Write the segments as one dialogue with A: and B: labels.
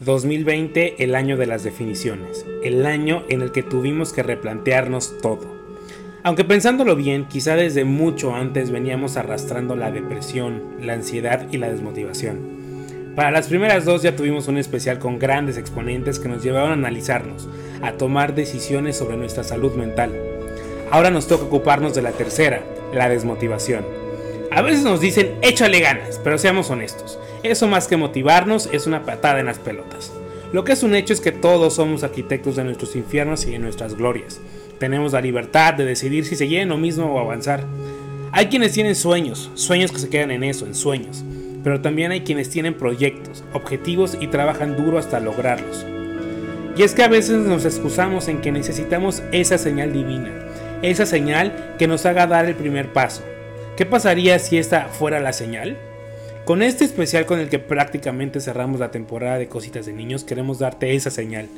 A: 2020, el año de las definiciones, el año en el que tuvimos que replantearnos todo. Aunque pensándolo bien, quizá desde mucho antes veníamos arrastrando la depresión, la ansiedad y la desmotivación. Para las primeras dos ya tuvimos un especial con grandes exponentes que nos llevaron a analizarnos, a tomar decisiones sobre nuestra salud mental. Ahora nos toca ocuparnos de la tercera, la desmotivación. A veces nos dicen échale ganas, pero seamos honestos. Eso más que motivarnos es una patada en las pelotas. Lo que es un hecho es que todos somos arquitectos de nuestros infiernos y de nuestras glorias. Tenemos la libertad de decidir si seguir en lo mismo o avanzar. Hay quienes tienen sueños, sueños que se quedan en eso, en sueños. Pero también hay quienes tienen proyectos, objetivos y trabajan duro hasta lograrlos. Y es que a veces nos excusamos en que necesitamos esa señal divina, esa señal que nos haga dar el primer paso. ¿Qué pasaría si esta fuera la señal? Con este especial con el que prácticamente cerramos la temporada de Cositas de Niños, queremos darte esa señal.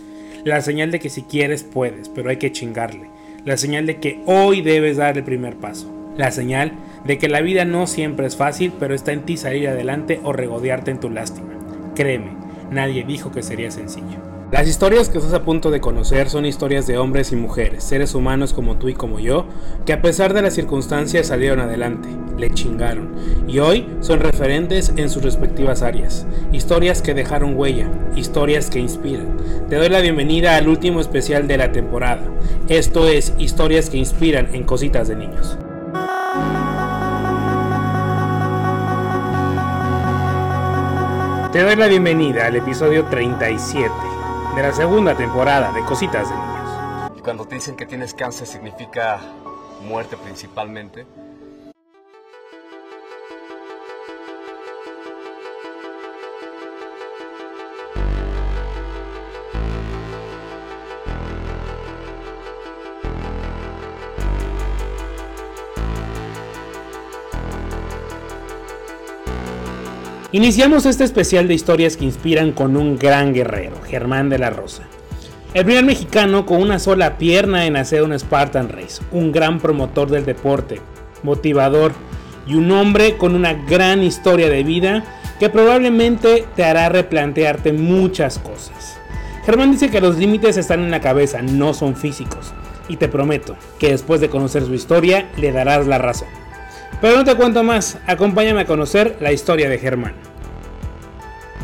A: La señal de que si quieres puedes, pero hay que chingarle. La señal de que hoy debes dar el primer paso. La señal de que la vida no siempre es fácil, pero está en ti salir adelante o regodearte en tu lástima. Créeme, nadie dijo que sería sencillo. Las historias que estás a punto de conocer son historias de hombres y mujeres, seres humanos como tú y como yo, que a pesar de las circunstancias salieron adelante, le chingaron, y hoy son referentes en sus respectivas áreas. Historias que dejaron huella, historias que inspiran. Te doy la bienvenida al último especial de la temporada. Esto es Historias que inspiran en cositas de niños. Te doy la bienvenida al episodio 37 de la segunda temporada de Cositas de Niños.
B: Y cuando te dicen que tienes cáncer significa muerte principalmente,
A: Iniciamos este especial de historias que inspiran con un gran guerrero, Germán de la Rosa. El primer mexicano con una sola pierna en hacer un Spartan Race, un gran promotor del deporte, motivador y un hombre con una gran historia de vida que probablemente te hará replantearte muchas cosas. Germán dice que los límites están en la cabeza, no son físicos, y te prometo que después de conocer su historia le darás la razón. Pero no te cuento más, acompáñame a conocer la historia de Germán.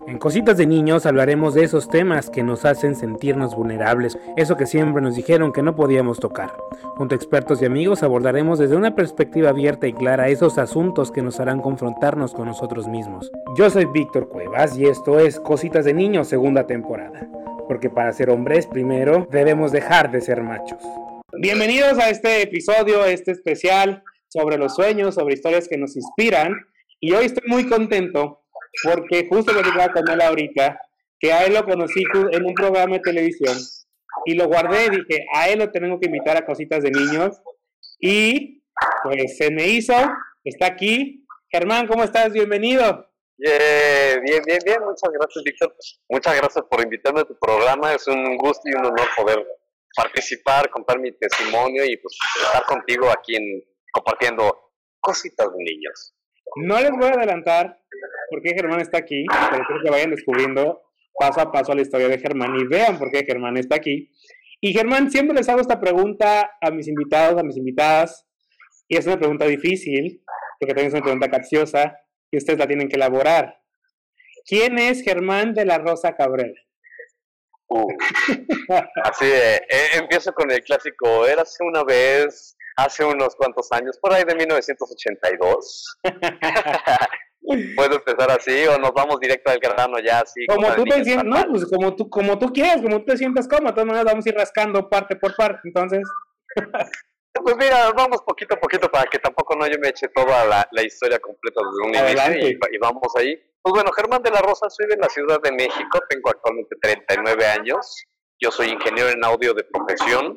A: En Cositas de Niños hablaremos de esos temas que nos hacen sentirnos vulnerables, eso que siempre nos dijeron que no podíamos tocar. Junto a expertos y amigos abordaremos desde una perspectiva abierta y clara esos asuntos que nos harán confrontarnos con nosotros mismos. Yo soy Víctor Cuevas y esto es Cositas de Niños segunda temporada, porque para ser hombres primero debemos dejar de ser machos. Bienvenidos a este episodio, este especial sobre los sueños, sobre historias que nos inspiran. Y hoy estoy muy contento porque justo que con él ahorita, que a él lo conocí en un programa de televisión y lo guardé y dije, a él lo tengo que invitar a cositas de niños. Y pues se me hizo, está aquí. Germán, ¿cómo estás? Bienvenido.
B: bien, bien, bien. Muchas gracias, Víctor. Muchas gracias por invitarme a tu programa. Es un gusto y un honor poder participar, contar mi testimonio y pues estar contigo aquí en compartiendo cositas de niños.
A: No les voy a adelantar por qué Germán está aquí, pero creo que vayan descubriendo paso a paso la historia de Germán y vean por qué Germán está aquí. Y Germán, siempre les hago esta pregunta a mis invitados, a mis invitadas, y es una pregunta difícil, porque también es una pregunta capciosa, y ustedes la tienen que elaborar. ¿Quién es Germán de la Rosa Cabrera?
B: Uh, así de, eh, empiezo con el clásico, érase una vez hace unos cuantos años, por ahí de 1982. Puedo empezar así o nos vamos directo al grano ya así.
A: Como tú te sientas, no, pues como tú, como tú quieras, como tú te sientas cómodo, de todas maneras vamos a ir rascando parte por parte, entonces.
B: Pues mira, vamos poquito a poquito para que tampoco no yo me eche toda la, historia completa desde un inicio y, y, vamos ahí. Pues bueno, Germán de la Rosa, soy de la Ciudad de México, tengo actualmente 39 años, yo soy ingeniero en audio de profesión,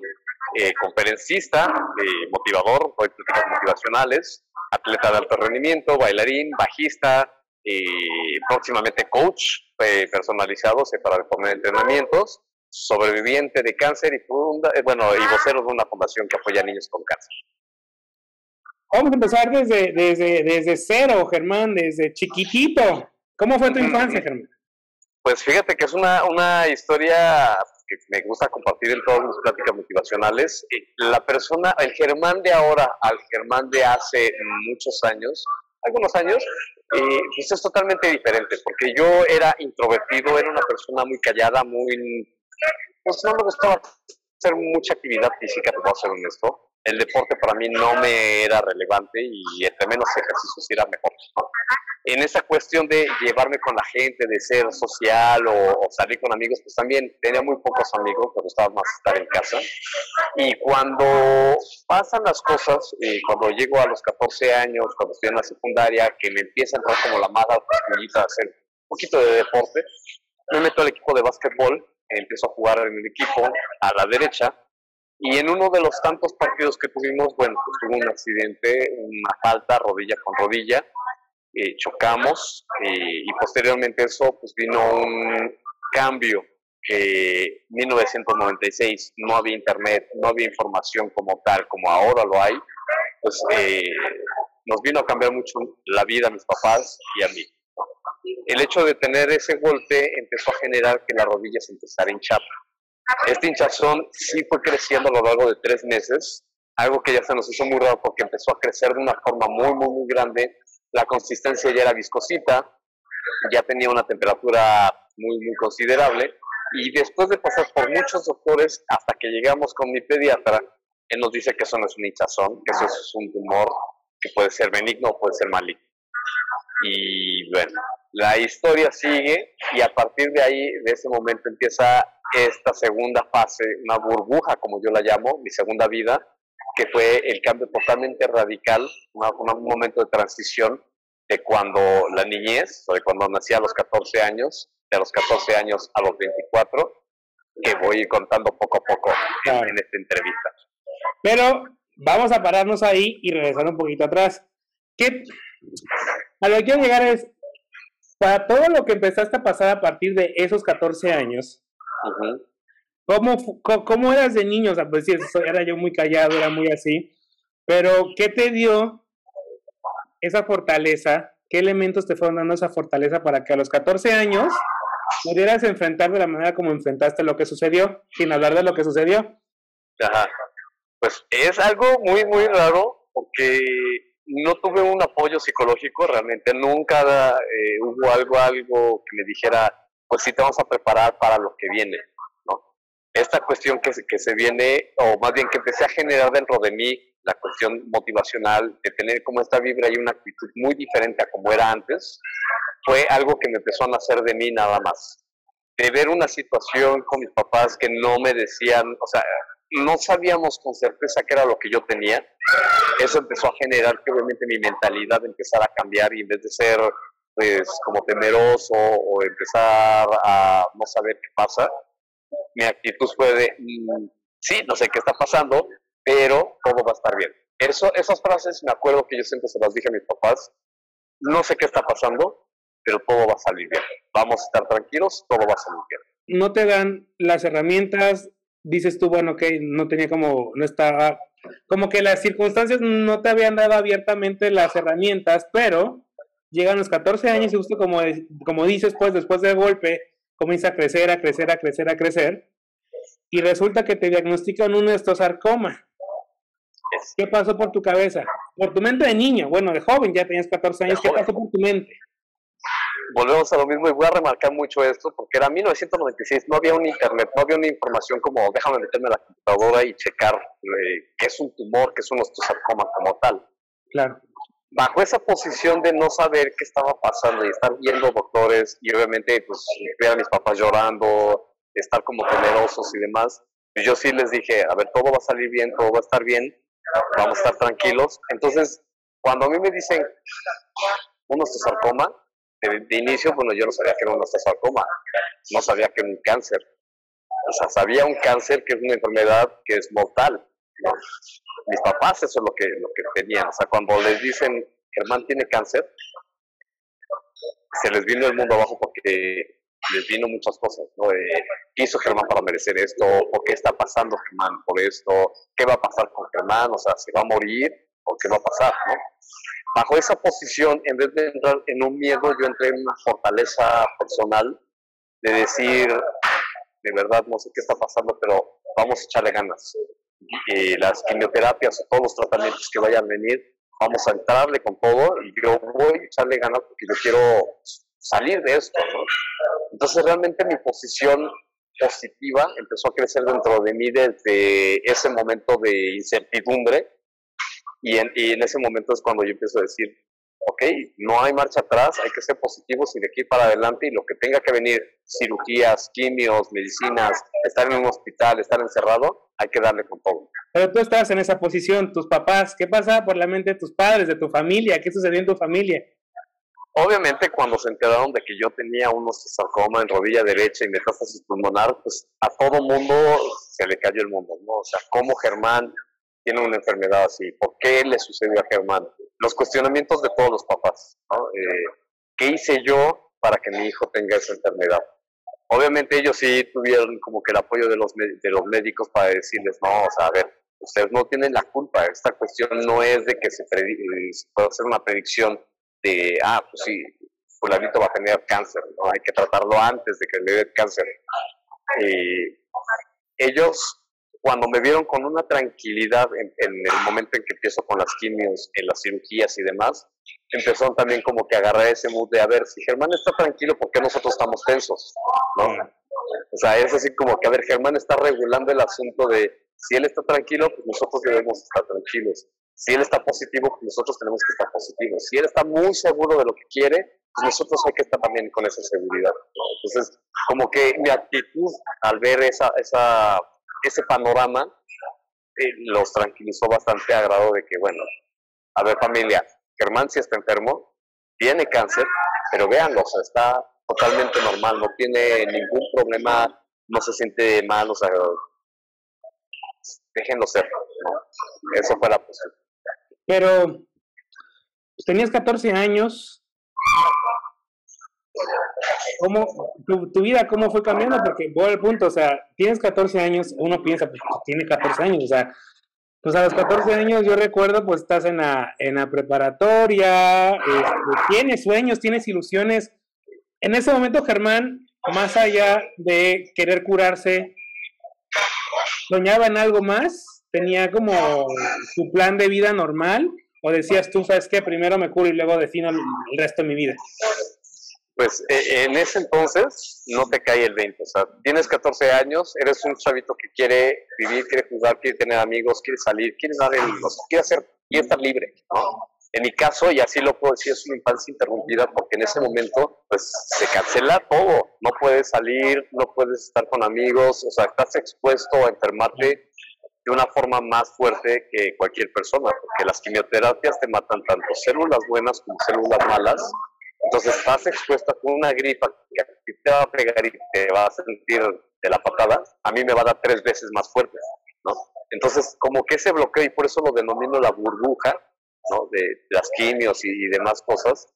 B: eh, conferencista, eh, motivador, doy pláticas motivacionales, atleta de alto rendimiento, bailarín, bajista, y próximamente coach eh, personalizado para responder entrenamientos, sobreviviente de cáncer y funda, eh, bueno, y vocero de una fundación que apoya a niños con cáncer.
A: Vamos a empezar desde, desde, desde cero, Germán, desde chiquitito. ¿Cómo fue tu infancia, Germán?
B: Pues fíjate que es una, una historia que me gusta compartir en todas mis pláticas motivacionales. La persona, el Germán de ahora al Germán de hace muchos años, algunos años, eh, pues es totalmente diferente, porque yo era introvertido, era una persona muy callada, muy... Pues no me gustaba hacer mucha actividad física, te voy a ser honesto. El deporte para mí no me era relevante y entre menos ejercicios era mejor en esa cuestión de llevarme con la gente, de ser social o, salir con amigos, pues también tenía muy pocos amigos, pero estaba más estar en casa. Y cuando pasan las cosas, cuando llego a los 14 años, cuando estoy en la secundaria, que me empieza a entrar como la mala a hacer un poquito de deporte, me meto al equipo de básquetbol, empiezo a jugar en el equipo a la derecha, y en uno de los tantos partidos que tuvimos, bueno, pues tuve un accidente, una falta rodilla con rodilla, eh, chocamos y posteriormente eso pues vino un cambio en 1996 no había internet, no había información como tal, como ahora lo hay, pues eh, nos vino a cambiar mucho la vida a mis papás y a mí. El hecho de tener ese golpe empezó a generar que la rodilla se empezara a hinchar. Este hinchazón sí fue creciendo a lo largo de tres meses, algo que ya se nos hizo muy raro porque empezó a crecer de una forma muy, muy, muy grande la consistencia ya era viscosita, ya tenía una temperatura muy, muy considerable. Y después de pasar por muchos doctores, hasta que llegamos con mi pediatra, él nos dice que eso no es un hinchazón, que eso es un tumor que puede ser benigno o puede ser maligno. Y bueno, la historia sigue y a partir de ahí, de ese momento, empieza esta segunda fase, una burbuja, como yo la llamo, mi segunda vida, que fue el cambio totalmente radical, un momento de transición de cuando la niñez, o de cuando nací a los 14 años, de los 14 años a los 24, que voy contando poco a poco en esta entrevista.
A: Pero vamos a pararnos ahí y regresar un poquito atrás. ¿Qué, a lo que quiero llegar es, para todo lo que empezaste a pasar a partir de esos 14 años, ¿Cómo, ¿Cómo, eras de niño? O sea, pues sí, era yo muy callado, era muy así. Pero, ¿qué te dio esa fortaleza? ¿Qué elementos te fueron dando esa fortaleza para que a los 14 años pudieras enfrentar de la manera como enfrentaste lo que sucedió, sin hablar de lo que sucedió?
B: Ajá. Pues es algo muy, muy raro, porque no tuve un apoyo psicológico, realmente nunca eh, hubo algo, algo que me dijera, pues sí te vamos a preparar para lo que viene esta cuestión que, que se viene, o más bien que empecé a generar dentro de mí, la cuestión motivacional, de tener como esta vibra y una actitud muy diferente a como era antes, fue algo que me empezó a nacer de mí nada más. De ver una situación con mis papás que no me decían, o sea, no sabíamos con certeza qué era lo que yo tenía, eso empezó a generar que obviamente mi mentalidad empezara a cambiar y en vez de ser pues como temeroso o empezar a no saber qué pasa, mi actitud fue de, mm, sí, no sé qué está pasando, pero todo va a estar bien. Eso, esas frases me acuerdo que yo siempre se las dije a mis papás, no sé qué está pasando, pero todo va a salir bien. Vamos a estar tranquilos, todo va a salir bien.
A: No te dan las herramientas, dices tú, bueno, que no tenía como, no estaba, como que las circunstancias no te habían dado abiertamente las herramientas, pero llegan los 14 años y justo como, como dices, pues después del golpe, comienza a crecer, a crecer, a crecer, a crecer, y resulta que te diagnostican un estosarcoma. ¿Qué pasó por tu cabeza? Por tu mente de niño, bueno, de joven, ya tenías 14 años, ¿qué pasó por tu mente?
B: Volvemos a lo mismo y voy a remarcar mucho esto porque era 1996, no había un internet, no había una información como déjame meterme a la computadora y checar eh, qué es un tumor, qué es un estosarcoma como tal.
A: Claro
B: bajo esa posición de no saber qué estaba pasando y estar viendo doctores y obviamente pues ver a mis papás llorando, estar como temerosos y demás, pues yo sí les dije, a ver, todo va a salir bien, todo va a estar bien, vamos a estar tranquilos. Entonces, cuando a mí me dicen un osteosarcoma, de, de inicio, bueno, yo no sabía que era un osteosarcoma, no sabía que era un cáncer. O sea, sabía un cáncer que es una enfermedad que es mortal, mis papás eso es lo que, lo que tenían. O sea, cuando les dicen, Germán tiene cáncer, se les vino el mundo abajo porque les vino muchas cosas, ¿no? ¿Qué hizo Germán para merecer esto? ¿O qué está pasando Germán por esto? ¿Qué va a pasar con Germán? O sea, ¿se va a morir? ¿O qué va a pasar? ¿no? Bajo esa posición, en vez de entrar en un miedo, yo entré en una fortaleza personal de decir, de verdad no sé qué está pasando, pero vamos a echarle ganas. Las quimioterapias o todos los tratamientos que vayan a venir, vamos a entrarle con todo yo voy a echarle ganas porque yo quiero salir de esto, ¿no? Entonces realmente mi posición positiva empezó a crecer dentro de mí desde ese momento de incertidumbre y en, y en ese momento es cuando yo empiezo a decir, ok, no hay marcha atrás, hay que ser positivos y de aquí para adelante y lo que tenga que venir, cirugías, quimios, medicinas, estar en un hospital, estar encerrado, hay que darle con todo.
A: Pero tú estás en esa posición, tus papás, ¿qué pasa por la mente de tus padres, de tu familia? ¿Qué sucedió en tu familia?
B: Obviamente cuando se enteraron de que yo tenía un osteosarcoma en rodilla derecha y metástasis pulmonar, pues a todo mundo se le cayó el mundo, ¿no? O sea, ¿cómo Germán tiene una enfermedad así? ¿Por qué le sucedió a Germán? Los cuestionamientos de todos los papás, ¿no? Eh, ¿Qué hice yo para que mi hijo tenga esa enfermedad? Obviamente ellos sí tuvieron como que el apoyo de los, de los médicos para decirles, no, o sea, a ver, ustedes no tienen la culpa, esta cuestión no es de que se, se pueda hacer una predicción de, ah, pues sí, fulanito va a tener cáncer, ¿no? Hay que tratarlo antes de que le dé cáncer. Y ellos, cuando me vieron con una tranquilidad en, el momento en que empiezo con las quimios, en las cirugías y demás, empezaron también como que a agarrar ese mood de, a ver, si Germán está tranquilo, ¿por qué nosotros estamos tensos? ¿No? O sea, es así como que, a ver, Germán está regulando el asunto de, si él está tranquilo, pues nosotros debemos estar tranquilos. Si él está positivo, pues nosotros tenemos que estar positivos. Si él está muy seguro de lo que quiere, pues nosotros hay que estar también con esa seguridad. Entonces, como que mi actitud al ver esa, esa, ese panorama los tranquilizó bastante a grado de que, bueno, a ver familia, Germán sí está enfermo, tiene cáncer, pero véanlo, o sea, está totalmente normal, no tiene ningún problema, no se siente mal, o sea, déjenlo ser, ¿no? Eso fue la posición.
A: Pero pues, tenías 14 años. ¿Cómo, tu, vida cómo fue cambiando? Porque voy al punto, o sea, tienes 14 años, uno piensa, pues tiene 14 años, o sea, pues a los 14 años yo recuerdo, pues estás en la, en la preparatoria, este, tienes sueños, tienes ilusiones. En ese momento, Germán, más allá de querer curarse, soñaba en algo más tenía como su plan de vida normal? ¿O decías tú, sabes qué, primero me curo y luego defino el resto de mi vida?
B: Pues e, en ese entonces no te cae el 20. O sea, tienes 14 años, eres un chavito que quiere vivir, quiere jugar, quiere tener amigos, quiere salir, quiere dar el, quiere hacer, quiere estar libre, ¿no? En mi caso, y así lo puedo decir, es una infancia interrumpida porque en ese momento, pues, se cancela todo. No puedes salir, no puedes estar con amigos, o sea, estás expuesto a enfermarte de una forma más fuerte que cualquier persona, porque las quimioterapias te matan tanto células buenas como células malas. Entonces estás expuesta con una gripa que a ti te va a pegar y te va a sentir de la patada, a mí me va a dar tres veces más fuerte, ¿no? Entonces, como que ese bloqueo, y por eso lo denomino la burbuja, ¿no? De, las quimios y, y demás cosas,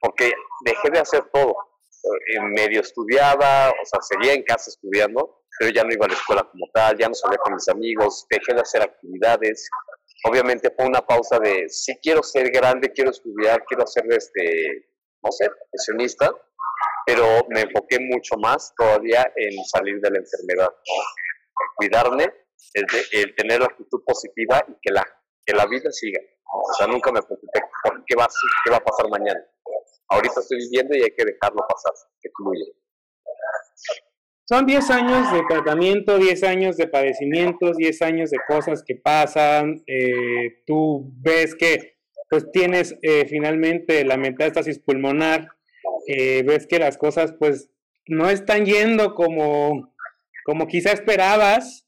B: porque dejé de hacer todo. En medio estudiaba, o sea, seguía en casa estudiando, pero ya no iba a la escuela como tal, ya no salía con mis amigos, dejé de hacer actividades. Obviamente fue una pausa de, sí quiero ser grande, quiero estudiar, quiero ser, este, no sé, profesionista, pero me enfoqué mucho más todavía en salir de la enfermedad, cuidarme, el, tener la actitud positiva y que la, que la vida siga. O sea, nunca me preocupé por qué va, qué va a pasar mañana. Ahorita estoy viviendo y hay que dejarlo pasar, que fluya.
A: Son 10 años de tratamiento, 10 años de padecimientos, 10 años de cosas que pasan. Eh, tú ves que pues tienes eh, finalmente la metástasis pulmonar, eh, ves que las cosas pues no están yendo como, como quizá esperabas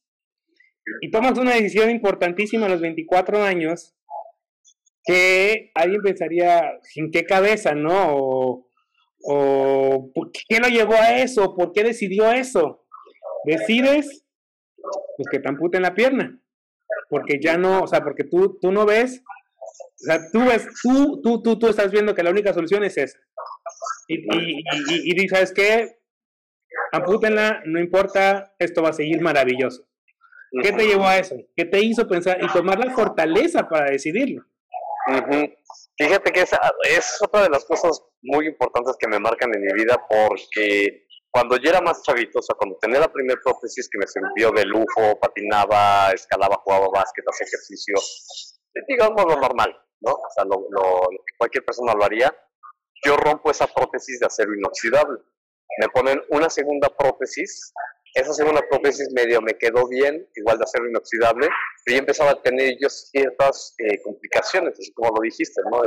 A: y tomas una decisión importantísima a los 24 años que alguien pensaría, ¿en qué cabeza, no? ¿O qué lo llevó a eso? ¿Por qué decidió eso? Decides pues que te amputen la pierna. Porque ya no, o sea, porque tú, tú no ves, o sea, tú ves, tú, tú, tú, tú estás viendo que la única solución es esa. Y, y, y, y, ¿sabes qué? Ampútenla, no importa, esto va a seguir maravilloso. ¿Qué te llevó a eso? ¿Qué te hizo pensar y tomar la fortaleza para decidirlo?
B: Fíjate que esa es otra de las cosas muy importantes que me marcan en mi vida porque Cuando yo era más chavito, o sea, cuando tenía la primera prótesis que me sirvió de lujo, patinaba, escalaba, jugaba básquet, hacía ejercicio, digamos lo normal, ¿no? O sea, lo, lo, cualquier persona lo haría. Yo rompo esa prótesis de acero inoxidable. Me ponen una segunda prótesis. Esa segunda prótesis medio me quedó bien, igual de acero inoxidable, pero ya empezaba a tener yo ciertas eh, complicaciones, así como lo dijiste, ¿no?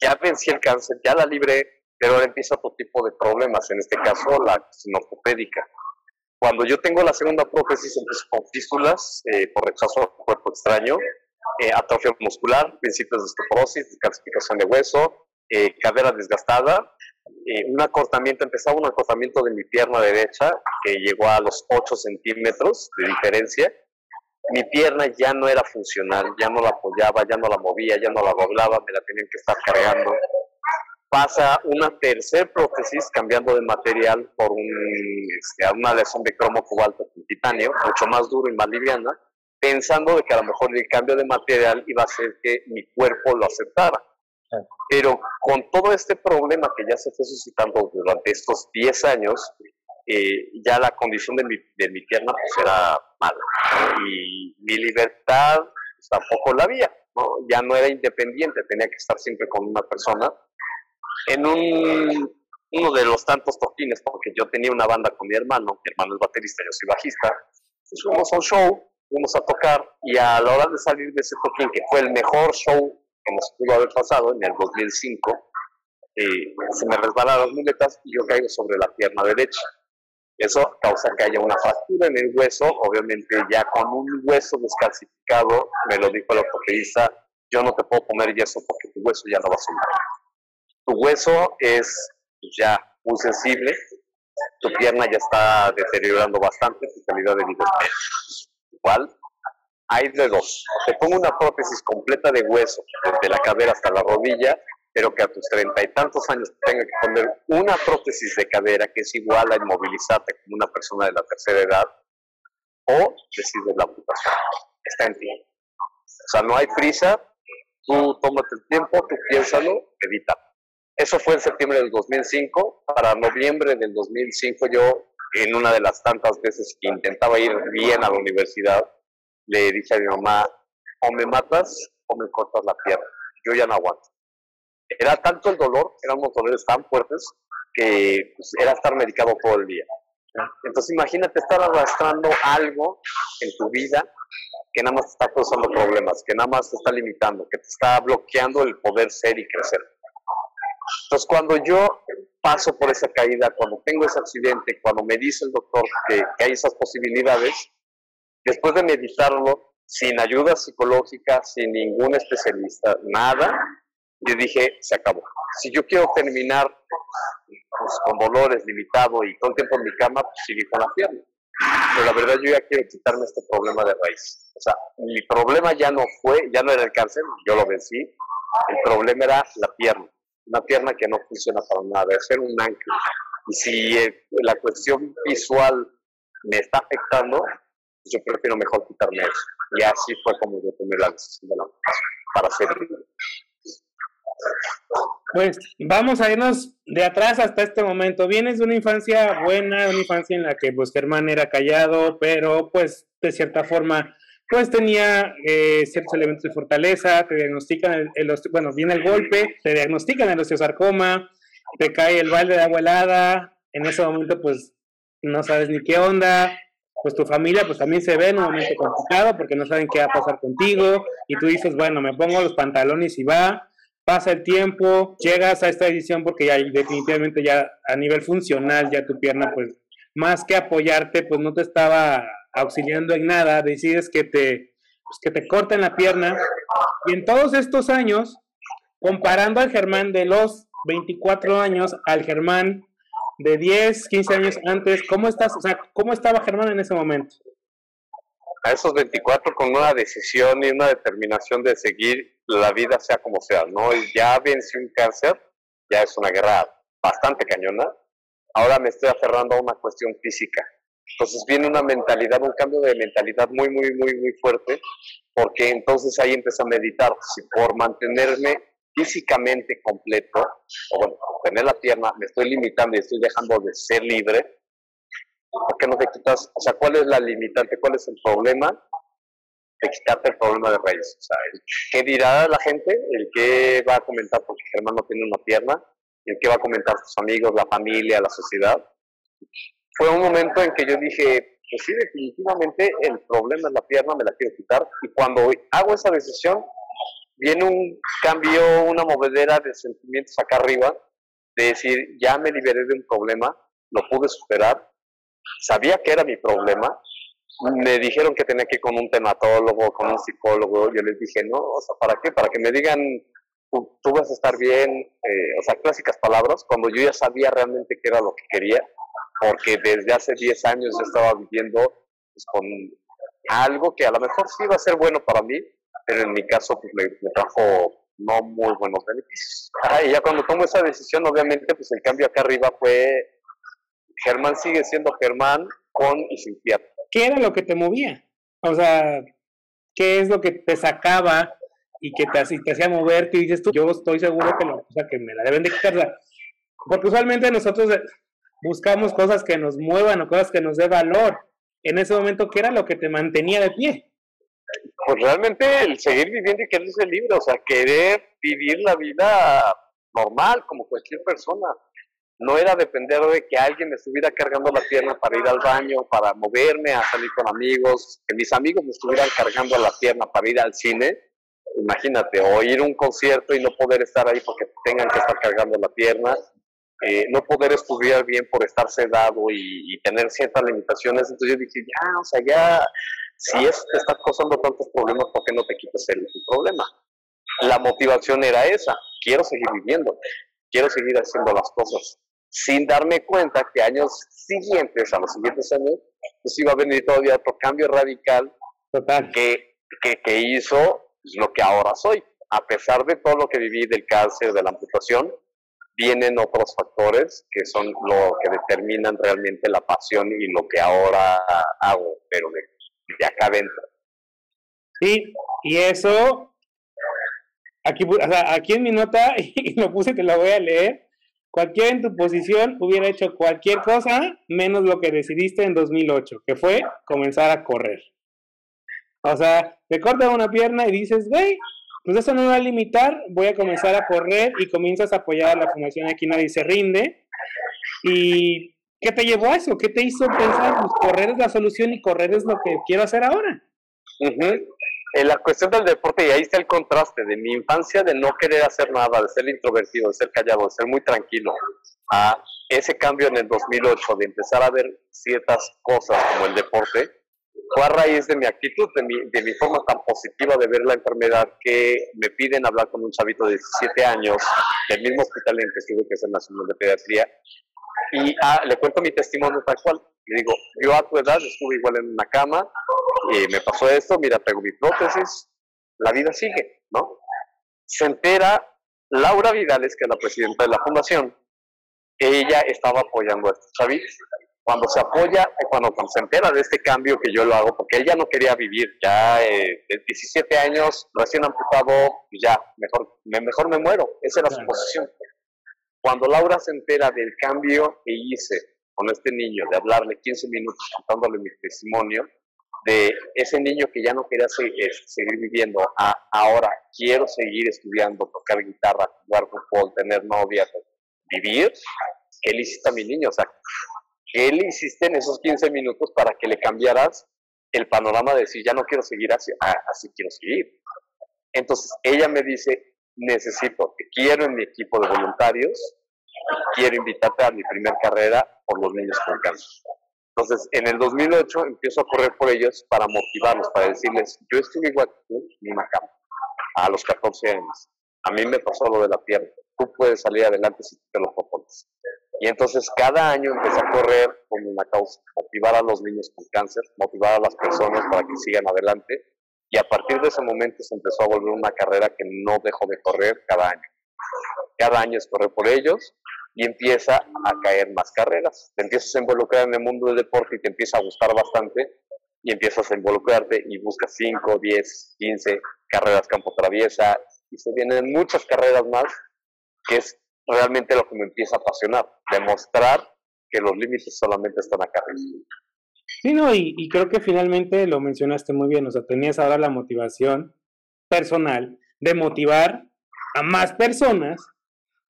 B: ya vencí el cáncer, ya la libré, pero ahora empieza otro tipo de problemas, en este caso la ortopédica. Cuando yo tengo la segunda prótesis, empiezo con fístulas eh, por rechazo al cuerpo extraño, eh, atrofia muscular, principios de osteoporosis, descalcificación de hueso, eh, cadera desgastada, un acortamiento, empezaba un acortamiento de mi pierna derecha que llegó a los 8 centímetros de diferencia. Mi pierna ya no era funcional, ya no la apoyaba, ya no la movía, ya no la doblaba, me la tenían que estar cargando. Pasa una tercer prótesis cambiando de material por un, este, una lesión de cromo cobalto con titanio, mucho más duro y más liviana, pensando de que a lo mejor el cambio de material iba a hacer que mi cuerpo lo aceptara. Pero con todo este problema que ya se fue suscitando durante estos 10 años, eh, ya la condición de mi, de mi pierna pues era mala. Y mi libertad pues, tampoco la había. Ya no era independiente, tenía que estar siempre con una persona en un, uno de los tantos toquines, porque yo tenía una banda con mi hermano, mi hermano es baterista, yo soy bajista, pues fuimos a un show, fuimos a tocar, y a la hora de salir de ese toquín, que fue el mejor show que nos pudo haber pasado en el 2005, eh, se me resbalan las muletas y yo caigo sobre la pierna derecha. Eso causa que haya una fractura en el hueso, obviamente ya con un hueso descalcificado, me lo dijo el ortopedista, yo no te puedo poner yeso porque tu hueso ya no va a subir tu hueso es ya muy sensible, tu pierna ya está deteriorando bastante, tu calidad de vida es igual. Hay de dos. Te pongo una prótesis completa de hueso, desde la cadera hasta la rodilla, pero que a tus treinta y tantos años te tenga que poner una prótesis de cadera que es igual a inmovilizarte como una persona de la tercera edad, o decides la amputación. Está en ti. O sea, no hay prisa, tú tómate el tiempo, tú piénsalo, evita. Eso fue en septiembre del 2005. Para noviembre del 2005 yo, en una de las tantas veces que intentaba ir bien a la universidad, le dije a mi mamá, o me matas o me cortas la pierna. Yo ya no aguanto. Era tanto el dolor, eran unos dolores tan fuertes que pues, era estar medicado todo el día. Entonces imagínate estar arrastrando algo en tu vida que nada más te está causando problemas, que nada más te está limitando, que te está bloqueando el poder ser y crecer. Entonces, cuando yo paso por esa caída, cuando tengo ese accidente, cuando me dice el doctor que, hay esas posibilidades, después de meditarlo, sin ayuda psicológica, sin ningún especialista, nada, yo dije, se acabó. Si yo quiero terminar pues, con dolores, limitado y todo el tiempo en mi cama, pues sigue con la pierna. Pero la verdad yo ya quiero quitarme este problema de raíz. O sea, mi problema ya no fue, ya no era el cáncer, yo lo vencí. El problema era la pierna una pierna que no funciona para nada, es ser un ancla. Y si eh, la cuestión visual me está afectando, pues yo prefiero mejor quitarme eso. Y así fue como yo tomé la decisión de la para ser
A: Pues vamos a irnos de atrás hasta este momento. Vienes de una infancia buena, una infancia en la que pues Germán era callado, pero pues de cierta forma pues tenía eh, ciertos elementos de fortaleza, te diagnostican, el, bueno, viene el golpe, te diagnostican el osteosarcoma, te cae el balde de agua helada, en ese momento pues no sabes ni qué onda, pues tu familia pues también se ve en un complicado porque no saben qué va a pasar contigo y tú dices, bueno, me pongo los pantalones y va, pasa el tiempo, llegas a esta decisión porque ya definitivamente ya a nivel funcional ya tu pierna pues más que apoyarte pues no te estaba auxiliando en nada, decides que te, pues, que te corten la pierna. Y en todos estos años, comparando al Germán de los 24 años al Germán de 10, 15 años antes, ¿cómo estás? O sea, ¿cómo estaba Germán en ese momento?
B: A esos 24 con una decisión y una determinación de seguir la vida sea como sea, ¿no? Ya vencí un cáncer, ya es una guerra bastante cañona. Ahora me estoy aferrando a una cuestión física. Entonces viene una mentalidad, un cambio de mentalidad muy, muy, muy, muy fuerte, porque entonces ahí empiezo a meditar, si por mantenerme físicamente completo, o bueno, tener la pierna, me estoy limitando y estoy dejando de ser libre, ¿Por qué no te quitas? O sea, ¿cuál es la limitante? ¿Cuál es el problema? De quitarte el problema de raíz. O sea, ¿qué dirá la gente? ¿El qué va a comentar porque Germán no tiene una pierna? ¿El qué va a comentar sus amigos, la familia, la sociedad? Fue un momento en que yo dije, pues sí, definitivamente el problema es la pierna, me la quiero quitar. Y cuando hago esa decisión, viene un cambio, una movedera de sentimientos acá arriba, de decir, ya me liberé de un problema, lo pude superar, sabía que era mi problema, me dijeron que tenía que ir con un tematólogo, con un psicólogo, yo les dije, no, o sea, ¿para qué? Para que me digan, tú, vas a estar bien, eh, o sea, clásicas palabras, cuando yo ya sabía realmente qué era lo que quería, porque desde hace 10 años yo estaba viviendo pues, con algo que a lo mejor sí iba a ser bueno para mí, pero en mi caso pues, me, trajo no muy buenos beneficios. y ya cuando tomo esa decisión, obviamente, pues el cambio acá arriba fue Germán sigue siendo Germán con y sin pierna.
A: ¿Qué era lo que te movía? O sea, ¿qué es lo que te sacaba y que te, te hacía moverte? Y dices tú, yo estoy seguro que, o sea, que me la deben de quitar. Porque usualmente nosotros buscamos cosas que nos muevan o cosas que nos dé valor. En ese momento, ¿qué era lo que te mantenía de pie?
B: Pues realmente el seguir viviendo y querer ser libre, o sea, querer vivir la vida normal como cualquier persona no era depender de que alguien me estuviera cargando la pierna para ir al baño, para moverme, a salir con amigos, que mis amigos me estuvieran cargando la pierna para ir al cine. Imagínate, o ir a un concierto y no poder estar ahí porque tengan que estar cargando la pierna, eh, no poder estudiar bien por estar sedado y, tener ciertas limitaciones. Entonces yo dije, ya, o sea, ya, si eso te está causando tantos problemas, ¿por qué no te quitas el problema? La motivación era esa, quiero seguir viviendo, quiero seguir haciendo las cosas sin darme cuenta que años siguientes, a los siguientes años, pues iba a venir todavía otro cambio radical
A: Total.
B: Que, que, hizo pues, lo que ahora soy. A pesar de todo lo que viví del cáncer, de la amputación, vienen otros factores que son lo que determinan realmente la pasión y lo que ahora hago, pero de, acá adentro.
A: Sí, y eso, aquí, aquí en mi nota, y lo puse, te lo voy a leer, Cualquiera en tu posición hubiera hecho cualquier cosa menos lo que decidiste en 2008, que fue comenzar a correr. O sea, te cortas una pierna y dices, güey, pues eso no me va a limitar, voy a comenzar a correr y comienzas a apoyar a la Fundación Aquí Nadie Se Rinde. ¿Y qué te llevó a eso? ¿Qué te hizo pensar, pues correr es la solución y correr es lo que quiero hacer ahora?
B: en la cuestión del deporte, y ahí está el contraste de mi infancia de no querer hacer nada, de ser introvertido, de ser callado, de ser muy tranquilo, a ese cambio en el 2008 de empezar a ver ciertas cosas como el deporte, fue a raíz de mi actitud, de mi, de mi forma tan positiva de ver la enfermedad que me piden hablar con un chavito de 17 años del mismo hospital en que estuve, que es el Nacional de Pediatría, y ah, le cuento mi testimonio tal cual. Le digo, yo a tu edad estuve igual en una cama, y me pasó esto, mira, tengo mi prótesis, la vida sigue, ¿no? Se entera Laura Vidales, que es la presidenta de la fundación, ella estaba apoyando a este chavito. Cuando se apoya, eh, cuando, se entera de este cambio que yo lo hago, porque él ya no quería vivir, ya eh, de 17 años, recién amputado, ya, mejor me, mejor me muero. Esa era su posición. Cuando Laura se entera del cambio que hice con este niño, de hablarle 15 minutos contándole mi testimonio, de ese niño que ya no quería seguir, seguir viviendo a ahora quiero seguir estudiando, tocar guitarra, jugar fútbol, tener novia, vivir, ¿qué le hiciste a mi niño? O sea, ¿qué le hiciste en esos 15 minutos para que le cambiaras el panorama de decir, ya no quiero seguir así, ah, así quiero seguir? Entonces ella me dice, necesito, te quiero en mi equipo de voluntarios, quiero invitarte a mi primer carrera por los niños con cáncer. Entonces, en el 2008 empiezo a correr por ellos para motivarlos, para decirles, yo estuve igual que tú en una cama, a los 14 años. A mí me pasó lo de la pierna. Tú puedes salir adelante si te lo propones. Y entonces cada año empecé a correr con una causa, motivar a los niños con cáncer, motivar a las personas para que sigan adelante. Y a partir de ese momento se empezó a volver una carrera que no dejo de correr cada año. Cada año es correr por ellos y empieza a caer más carreras. Te empiezas a involucrar en el mundo del deporte y te empieza a gustar bastante y empiezas a involucrarte y buscas 5, 10, 15 carreras campo traviesa y se vienen muchas carreras más que es realmente lo que me empieza a apasionar, demostrar que los límites solamente están acá
A: Sí, no, y, y, creo que finalmente lo mencionaste muy bien, o sea, tenías ahora la motivación personal de motivar a más personas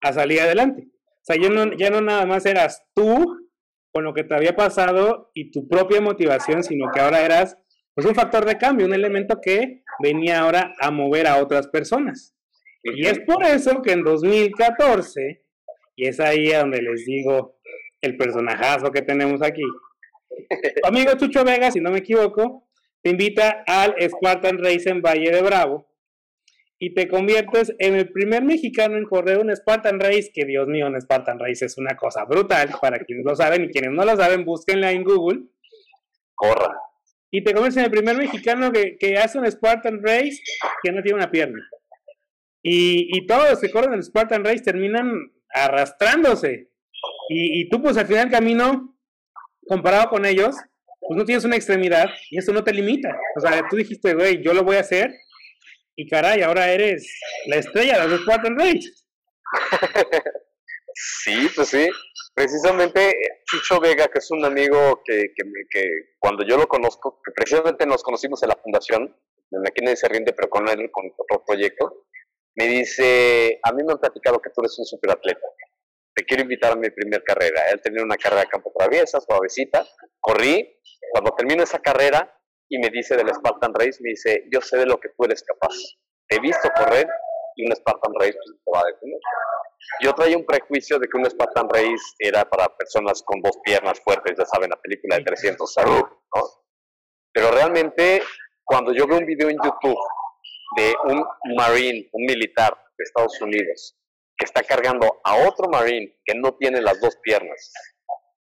A: a salir adelante. O sea, ya no, ya no nada más eras tú con lo que te había pasado y tu propia motivación, sino que ahora eras pues, un factor de cambio, un elemento que venía ahora a mover a otras personas. Y es por eso que en 2014, y es ahí a donde les digo el personajazo que tenemos aquí, amigo Chucho Vega, si no me equivoco, te invita al Spartan Race en Valle de Bravo y te conviertes en el primer mexicano en correr un Spartan Race, que Dios mío, un Spartan Race es una cosa brutal, para quienes lo saben y quienes no lo saben, búsquenla en Google.
B: Corra.
A: Y te conviertes en el primer mexicano que, que hace un Spartan Race que no tiene una pierna. Y, y todos los que corren el Spartan Race terminan arrastrándose. Y, tú, pues al final del camino, comparado con ellos, pues no tienes una extremidad y eso no te limita. O sea, tú dijiste, güey, yo lo voy a hacer y caray, ahora eres la estrella de los Spartan Race.
B: sí, pues sí. Precisamente Chucho Vega, que es un amigo que, que, que, cuando yo lo conozco, que precisamente nos conocimos en la fundación, aquí nadie se rinde, pero con él, con otro proyecto, me dice, a mí me han platicado que tú eres un superatleta. Te quiero invitar a mi primer carrera. Él tenía una carrera de campo traviesa, suavecita. Corrí. Cuando termino esa carrera, y me dice del Spartan Race, me dice, yo sé de lo que tú eres capaz. He visto correr y un Spartan Race pues, te va a detener. Yo traía un prejuicio de que un Spartan Race era para personas con dos piernas fuertes, ya saben, la película de 300 ¿no? Pero realmente, cuando yo veo un video en YouTube de un marine, un militar de Estados Unidos, que está cargando a otro marine que no tiene las dos piernas,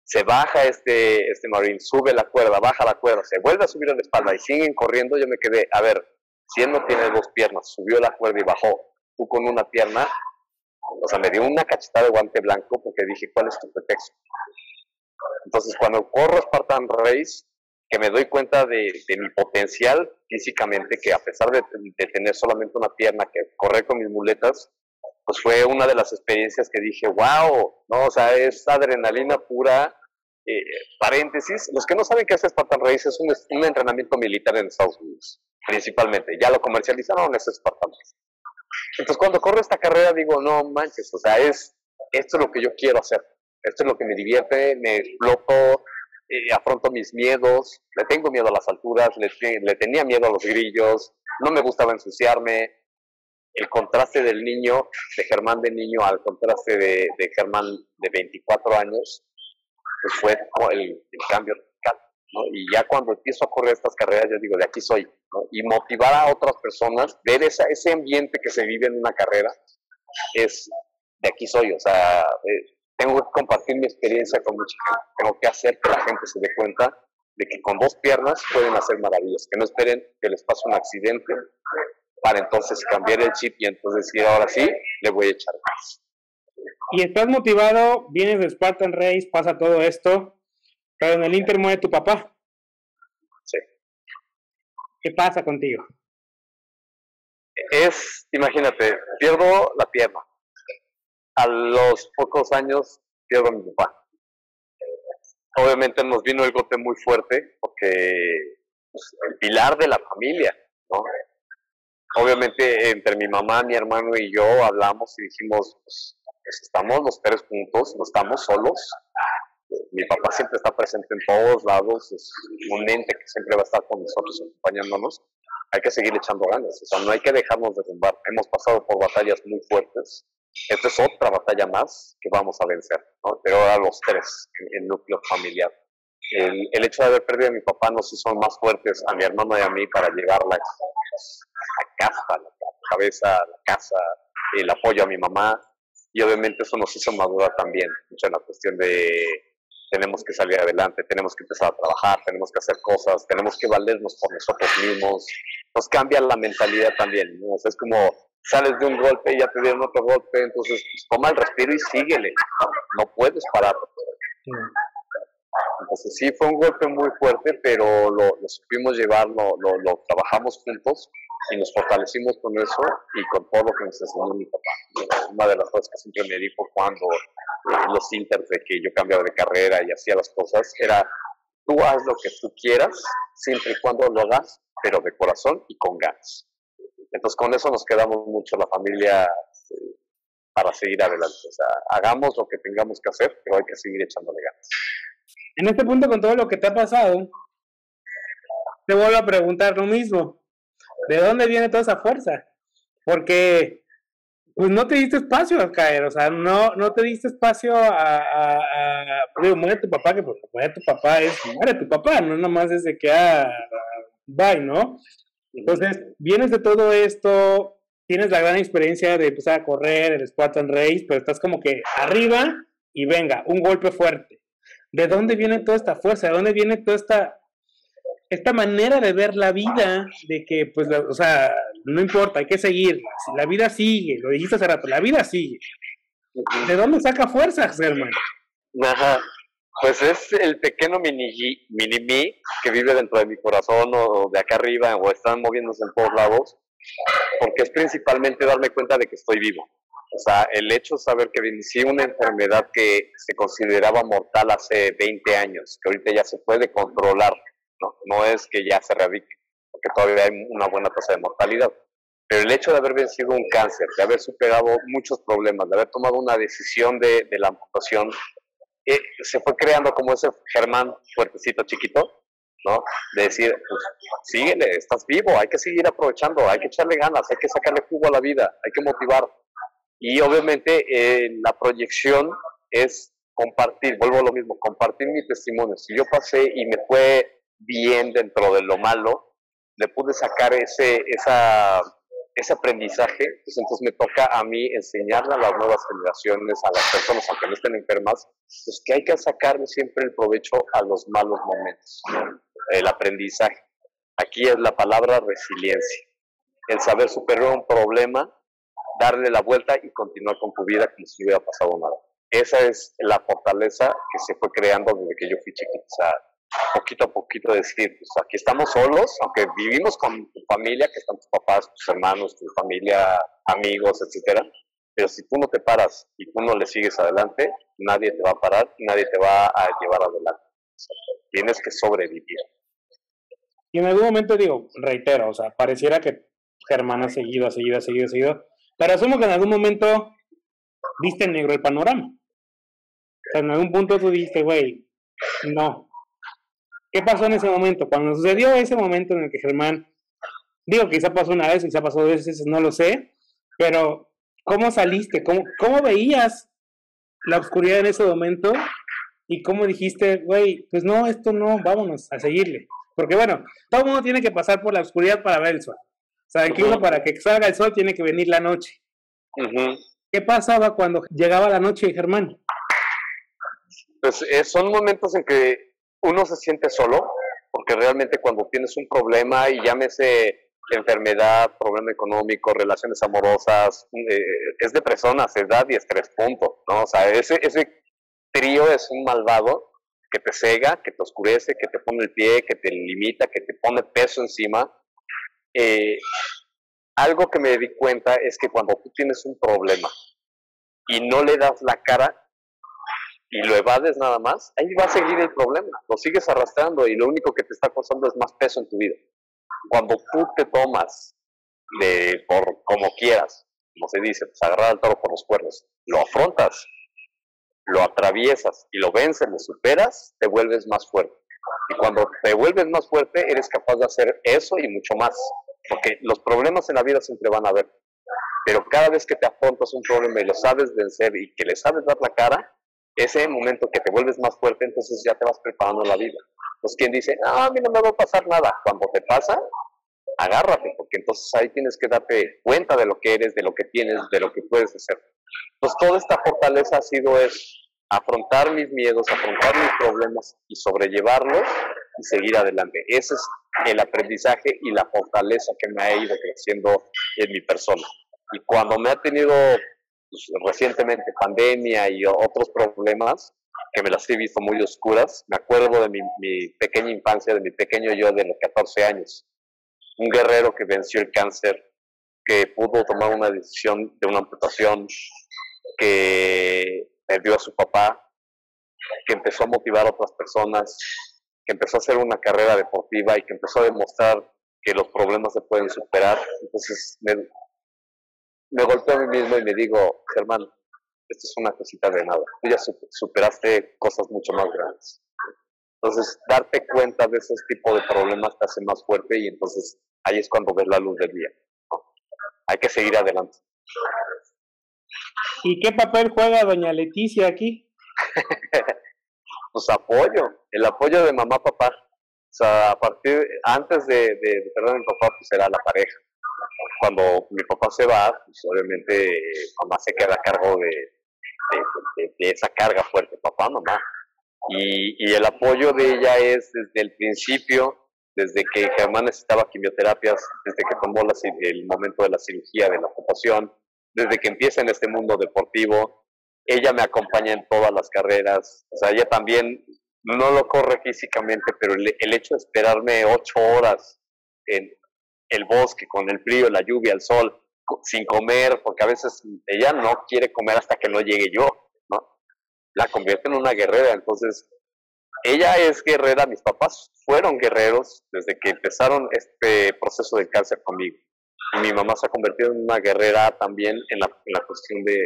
B: se baja este, este Marine, sube la cuerda, baja la cuerda, se vuelve a subir a la espalda y siguen corriendo, yo me quedé, a ver, si él no tiene dos piernas, subió la cuerda y bajó, tú con una pierna, o sea, me dio una cachetada de guante blanco porque dije, ¿cuál es tu pretexto? Entonces, cuando corro Spartan Race, que me doy cuenta de, mi potencial físicamente, que a pesar de, de, tener solamente una pierna, que correr con mis muletas, pues fue una de las experiencias que dije, wow, ¿no? O sea, es adrenalina pura. Eh, paréntesis, los que no saben qué es Spartan Race es un, entrenamiento militar en Estados Unidos, principalmente. Ya lo comercializaron, es Spartan Race. Entonces, cuando corro esta carrera, digo, no manches, o sea, es, esto es lo que yo quiero hacer. Esto es lo que me divierte, me exploto, eh, afronto mis miedos, le tengo miedo a las alturas, le, le tenía miedo a los grillos, no me gustaba ensuciarme, el contraste del niño, de Germán de niño al contraste de, Germán de 24 años, pues fue el, cambio radical. Y ya cuando empiezo a correr estas carreras, yo digo, de aquí soy. Y motivar a otras personas, ver ese ambiente que se vive en una carrera, es de aquí soy. O sea, eh, tengo que compartir mi experiencia con mucha gente. Tengo que hacer que la gente se dé cuenta de que con dos piernas pueden hacer maravillas, que no esperen que les pase un accidente para entonces cambiar el chip y entonces decir, ahora sí, le voy a echar más.
A: Y estás motivado, vienes de Spartan Race, pasa todo esto, pero en el Inter muere tu papá.
B: Sí.
A: ¿Qué pasa contigo?
B: Es, imagínate, pierdo la pierna. A los pocos años pierdo a mi papá. Obviamente nos vino el golpe muy fuerte porque pues, el pilar de la familia, ¿no? Obviamente entre mi mamá, mi hermano y yo hablamos y dijimos, pues, pues, estamos los tres juntos, no estamos solos. Mi papá siempre está presente en todos lados, es un ente que siempre va a estar con nosotros acompañándonos. Hay que seguir echando ganas, o sea, no hay que dejarnos derrumbar. Hemos pasado por batallas muy fuertes. Esta es otra batalla más que vamos a vencer, ¿no? pero ahora los tres, el, núcleo familiar. El, el, hecho de haber perdido a mi papá nos hizo más fuertes a mi hermano y a mí para llegar la, la casa, la cabeza, la casa, el apoyo a mi mamá. Y obviamente eso nos hizo madurar también, mucho en la cuestión de tenemos que salir adelante, tenemos que empezar a trabajar, tenemos que hacer cosas, tenemos que valernos por nosotros mismos. Nos cambia la mentalidad también, ¿no? es como sales de un golpe y ya te dieron otro golpe, entonces pues, toma el respiro y síguele, no puedes parar. Entonces sí fue un golpe muy fuerte, pero lo, supimos llevar, lo, lo, trabajamos juntos y nos fortalecimos con eso y con todo lo que nos enseñó mi papá. Una de las cosas que siempre me dijo cuando eh, los inters de que yo cambiaba de carrera y hacía las cosas era, tú haz lo que tú quieras, siempre y cuando lo hagas, pero de corazón y con ganas. Entonces con eso nos quedamos mucho la familia eh, para seguir adelante. O sea, hagamos lo que tengamos que hacer, pero hay que seguir echándole ganas.
A: En este punto, con todo lo que te ha pasado, te vuelvo a preguntar lo mismo. ¿De dónde viene toda esa fuerza? Porque pues no te diste espacio a caer, o sea, no, no te diste espacio a, a, a digo, muere tu papá, que porque muere tu papá es, muere tu papá, no nomás desde que, ah, bye, ¿no? Entonces, vienes de todo esto, tienes la gran experiencia de empezar a correr, el Spartan Race, pero estás como que arriba y venga, un golpe fuerte. ¿De dónde viene toda esta fuerza? ¿De dónde viene toda esta esta manera de ver la vida, de que, pues, o sea, no importa, hay que seguir, la vida sigue, lo dijiste hace rato, la vida sigue. ¿De dónde saca fuerzas, Germán?
B: Ajá, pues es el pequeño mini, mini mí que vive dentro de mi corazón o de acá arriba o están moviéndose en todos lados, porque es principalmente darme cuenta de que estoy vivo. O sea, el hecho de saber que vencí una enfermedad que se consideraba mortal hace 20 años, que ahorita ya se puede controlar, ¿no? No es que ya se radique, porque todavía hay una buena tasa de mortalidad. Pero el hecho de haber vencido un cáncer, de haber superado muchos problemas, de haber tomado una decisión de, de la amputación, eh, se fue creando como ese Germán fuertecito chiquito, ¿no? De decir, pues síguele, estás vivo, hay que seguir aprovechando, hay que echarle ganas, hay que sacarle jugo a la vida, hay que motivar. Y obviamente eh, la proyección es compartir, vuelvo a lo mismo, compartir mi testimonio. Si yo pasé y me fue bien dentro de lo malo, le pude sacar ese, ese aprendizaje, pues entonces me toca a mí enseñarle a las nuevas generaciones, a las personas, aunque no estén enfermas, pues que hay que sacarle siempre el provecho a los malos momentos, el aprendizaje. Aquí es la palabra resiliencia, el saber superar un problema, darle la vuelta y continuar con tu vida como si hubiera pasado nada. Esa es la fortaleza que se fue creando desde que yo fui chiquito poquito a poquito decir, pues aquí estamos solos, aunque vivimos con tu familia, que están tus papás, tus hermanos, tu familia, amigos, etcétera, pero si tú no te paras y tú no le sigues adelante, nadie te va a parar, nadie te va a llevar adelante. tienes que sobrevivir.
A: Y en algún momento digo, reitero, o sea, pareciera que Germán ha seguido, ha seguido, ha seguido, ha seguido, pero asumo que en algún momento viste en negro el panorama. O sea, en algún punto tú dijiste, güey, no, ¿Qué pasó en ese momento? Cuando sucedió ese momento en el que Germán, digo, quizá pasó una vez, quizá pasó dos veces, no lo sé, pero ¿cómo saliste? ¿Cómo, cómo veías la oscuridad en ese momento? ¿Y cómo dijiste, güey, pues no, esto no, vámonos a seguirle? Porque bueno, todo mundo tiene que pasar por la oscuridad para ver el sol. O sea, que uno para que salga el sol tiene que venir la noche. ¿Qué pasaba cuando llegaba la noche, Germán?
B: Pues eh, son momentos en que uno se siente solo, porque realmente cuando tienes un problema y llámese enfermedad, problema económico, relaciones amorosas, eh, es depresión, ansiedad y estrés, punto, ¿no? O sea, ese, ese trío es un malvado que te cega, que te oscurece, que te pone el pie, que te limita, que te pone peso encima. Eh, algo que me di cuenta es que cuando tú tienes un problema y no le das la cara, y lo evades nada más, ahí va a seguir el problema, lo sigues arrastrando y lo único que te está causando es más peso en tu vida. Cuando tú te tomas de por como quieras, como se dice, pues agarrar al toro por los cuernos, lo afrontas, lo atraviesas y lo vences, lo superas, te vuelves más fuerte. Y cuando te vuelves más fuerte, eres capaz de hacer eso y mucho más. Porque los problemas en la vida siempre van a haber. Pero cada vez que te afrontas un problema y lo sabes vencer y que le sabes dar la cara, ese momento que te vuelves más fuerte, entonces ya te vas preparando la vida. Pues quien dice, ah, a mí no me va a pasar nada. Cuando te pasa, agárrate, porque entonces ahí tienes que darte cuenta de lo que eres, de lo que tienes, de lo que puedes hacer. Entonces toda esta fortaleza ha sido es afrontar mis miedos, afrontar mis problemas y sobrellevarlos y seguir adelante. Ese es el aprendizaje y la fortaleza que me ha ido creciendo en mi persona. Y cuando me ha tenido pues, recientemente pandemia y otros problemas que me las he visto muy oscuras. Me acuerdo de mi, pequeña infancia, de mi pequeño yo de los 14 años. un guerrero que venció el cáncer, que pudo tomar una decisión de una amputación, que perdió a su papá, que empezó a motivar a otras personas, que empezó a hacer una carrera deportiva y que empezó a demostrar que los problemas se pueden superar. Entonces me, me golpeo a mí mismo y me digo, Germán, esto es una cosita de nada. Tú ya superaste cosas mucho más grandes. Entonces, darte cuenta de ese tipo de problemas te hace más fuerte y entonces ahí es cuando ves la luz del día. Hay que seguir adelante.
A: ¿Y qué papel juega doña Leticia aquí?
B: pues apoyo, el apoyo de mamá, papá. O sea, a partir, antes de, de, perdón, mi papá, pues era la pareja. Cuando mi papá se va, pues obviamente mamá se queda a cargo de, de esa carga fuerte, papá, mamá. Y, y, el apoyo de ella es desde el principio, desde que Germán necesitaba quimioterapias, desde que tomó el momento de la cirugía, de la ocupación, desde que empieza en este mundo deportivo. Ella me acompaña en todas las carreras. O sea, ella también no lo corre físicamente, pero el, el hecho de esperarme ocho horas en el bosque, con el frío, la lluvia, el sol, sin comer, porque a veces ella no quiere comer hasta que no llegue yo la convierte en una guerrera. Entonces, ella es guerrera, mis papás fueron guerreros desde que empezaron este proceso de cáncer conmigo. Mi mamá se ha convertido en una guerrera también en la, cuestión de,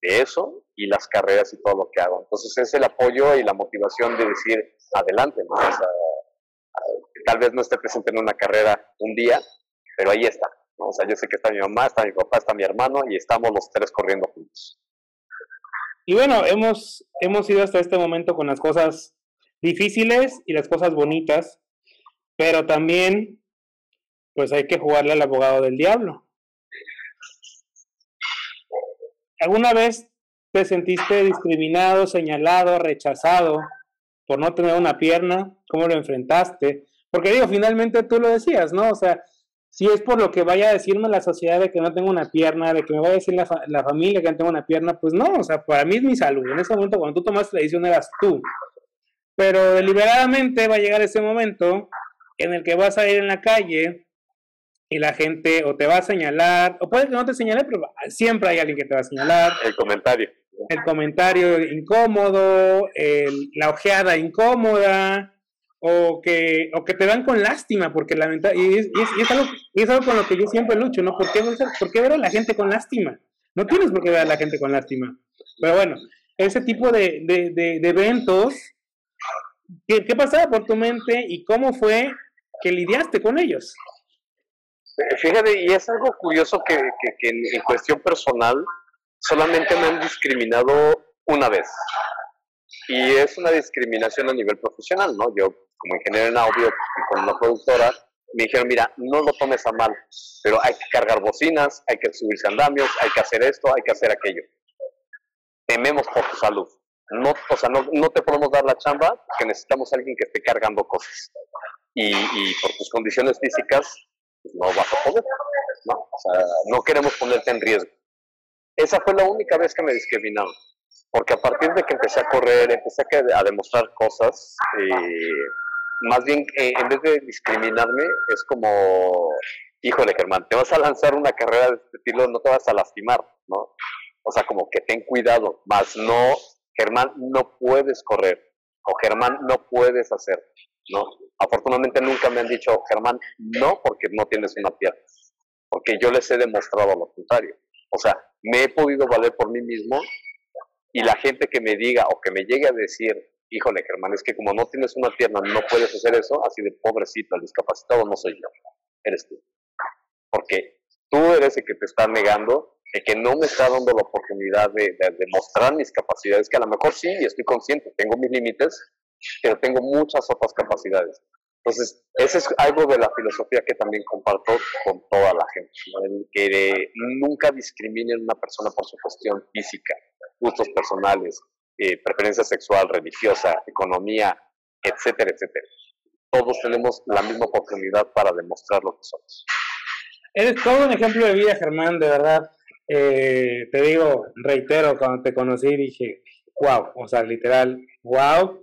B: eso y las carreras y todo lo que hago. Entonces es el apoyo y la motivación de decir, adelante, ¿no? tal vez no esté presente en una carrera un día, pero ahí está. ¿no? O sea, yo sé que está mi mamá, está mi papá, está mi hermano y estamos los tres corriendo juntos.
A: Y bueno, hemos, hemos ido hasta este momento con las cosas difíciles y las cosas bonitas, pero también pues hay que jugarle al abogado del diablo. ¿Alguna vez te sentiste discriminado, señalado, rechazado por no tener una pierna? ¿Cómo lo enfrentaste? Porque digo, finalmente tú lo decías, ¿no? O sea, si es por lo que vaya a decirme la sociedad de que no tengo una pierna, de que me vaya a decir la, la, familia que no tengo una pierna, pues no, o sea, para mí es mi salud. En ese momento, cuando tú tomaste la decisión, eras tú. Pero deliberadamente va a llegar ese momento en el que vas a ir en la calle y la gente o te va a señalar, o puede que no te señale, pero siempre hay alguien que te va a señalar.
B: El comentario.
A: El comentario incómodo, la ojeada incómoda, o que, o que te dan con lástima, porque lamentablemente, y, es, y, es algo, y, es, algo, con lo que yo siempre lucho, ¿no? ¿Por qué, ¿Por qué ver a la gente con lástima? No tienes por qué ver a la gente con lástima. Pero bueno, ese tipo de, de, de, eventos, ¿qué, ¿qué, pasaba por tu mente y cómo fue que lidiaste con ellos?
B: Fíjate, y es algo curioso que, que, que en, en cuestión personal solamente me han discriminado una vez. Y es una discriminación a nivel profesional, ¿no? Yo como ingeniero en audio y con una productora, me dijeron, mira, no lo tomes a mal, pero hay que cargar bocinas, hay que subirse andamios, hay que hacer esto, hay que hacer aquello. Tememos por tu salud. No, o sea, no, no te podemos dar la chamba porque necesitamos a alguien que esté cargando cosas. Y, y por tus condiciones físicas, no vas a poder, ¿no? O sea, no queremos ponerte en riesgo. Esa fue la única vez que me discriminaron porque a partir de que empecé a correr, empecé a, demostrar cosas, más bien eh, en vez de discriminarme, es como, híjole Germán, te vas a lanzar una carrera de este estilo, no te vas a lastimar, ¿no? O sea, como que ten cuidado, más no, Germán, no puedes correr, o Germán, no puedes hacer, ¿no? Afortunadamente nunca me han dicho, Germán, no, porque no tienes una pierna, porque yo les he demostrado lo contrario. O sea, me he podido valer por mí mismo y la gente que me diga o que me llegue a decir, híjole, Germán, es que como no tienes una pierna, no puedes hacer eso, así de pobrecito, el discapacitado no soy yo, eres tú. Porque tú eres el que te está negando, el que no me está dando la oportunidad de, de, mostrar mis capacidades, que a lo mejor sí, y estoy consciente, tengo mis límites, pero tengo muchas otras capacidades. Entonces, ese es algo de la filosofía que también comparto con toda la gente, que nunca discriminen a una persona por su cuestión física, gustos personales, eh, preferencia sexual, religiosa, economía, etcétera, etcétera. Todos tenemos la misma oportunidad para demostrar lo que somos.
A: Eres todo un ejemplo de vida, Germán, de verdad. Eh, te digo, reitero, cuando te conocí dije, wow, o sea, literal, wow.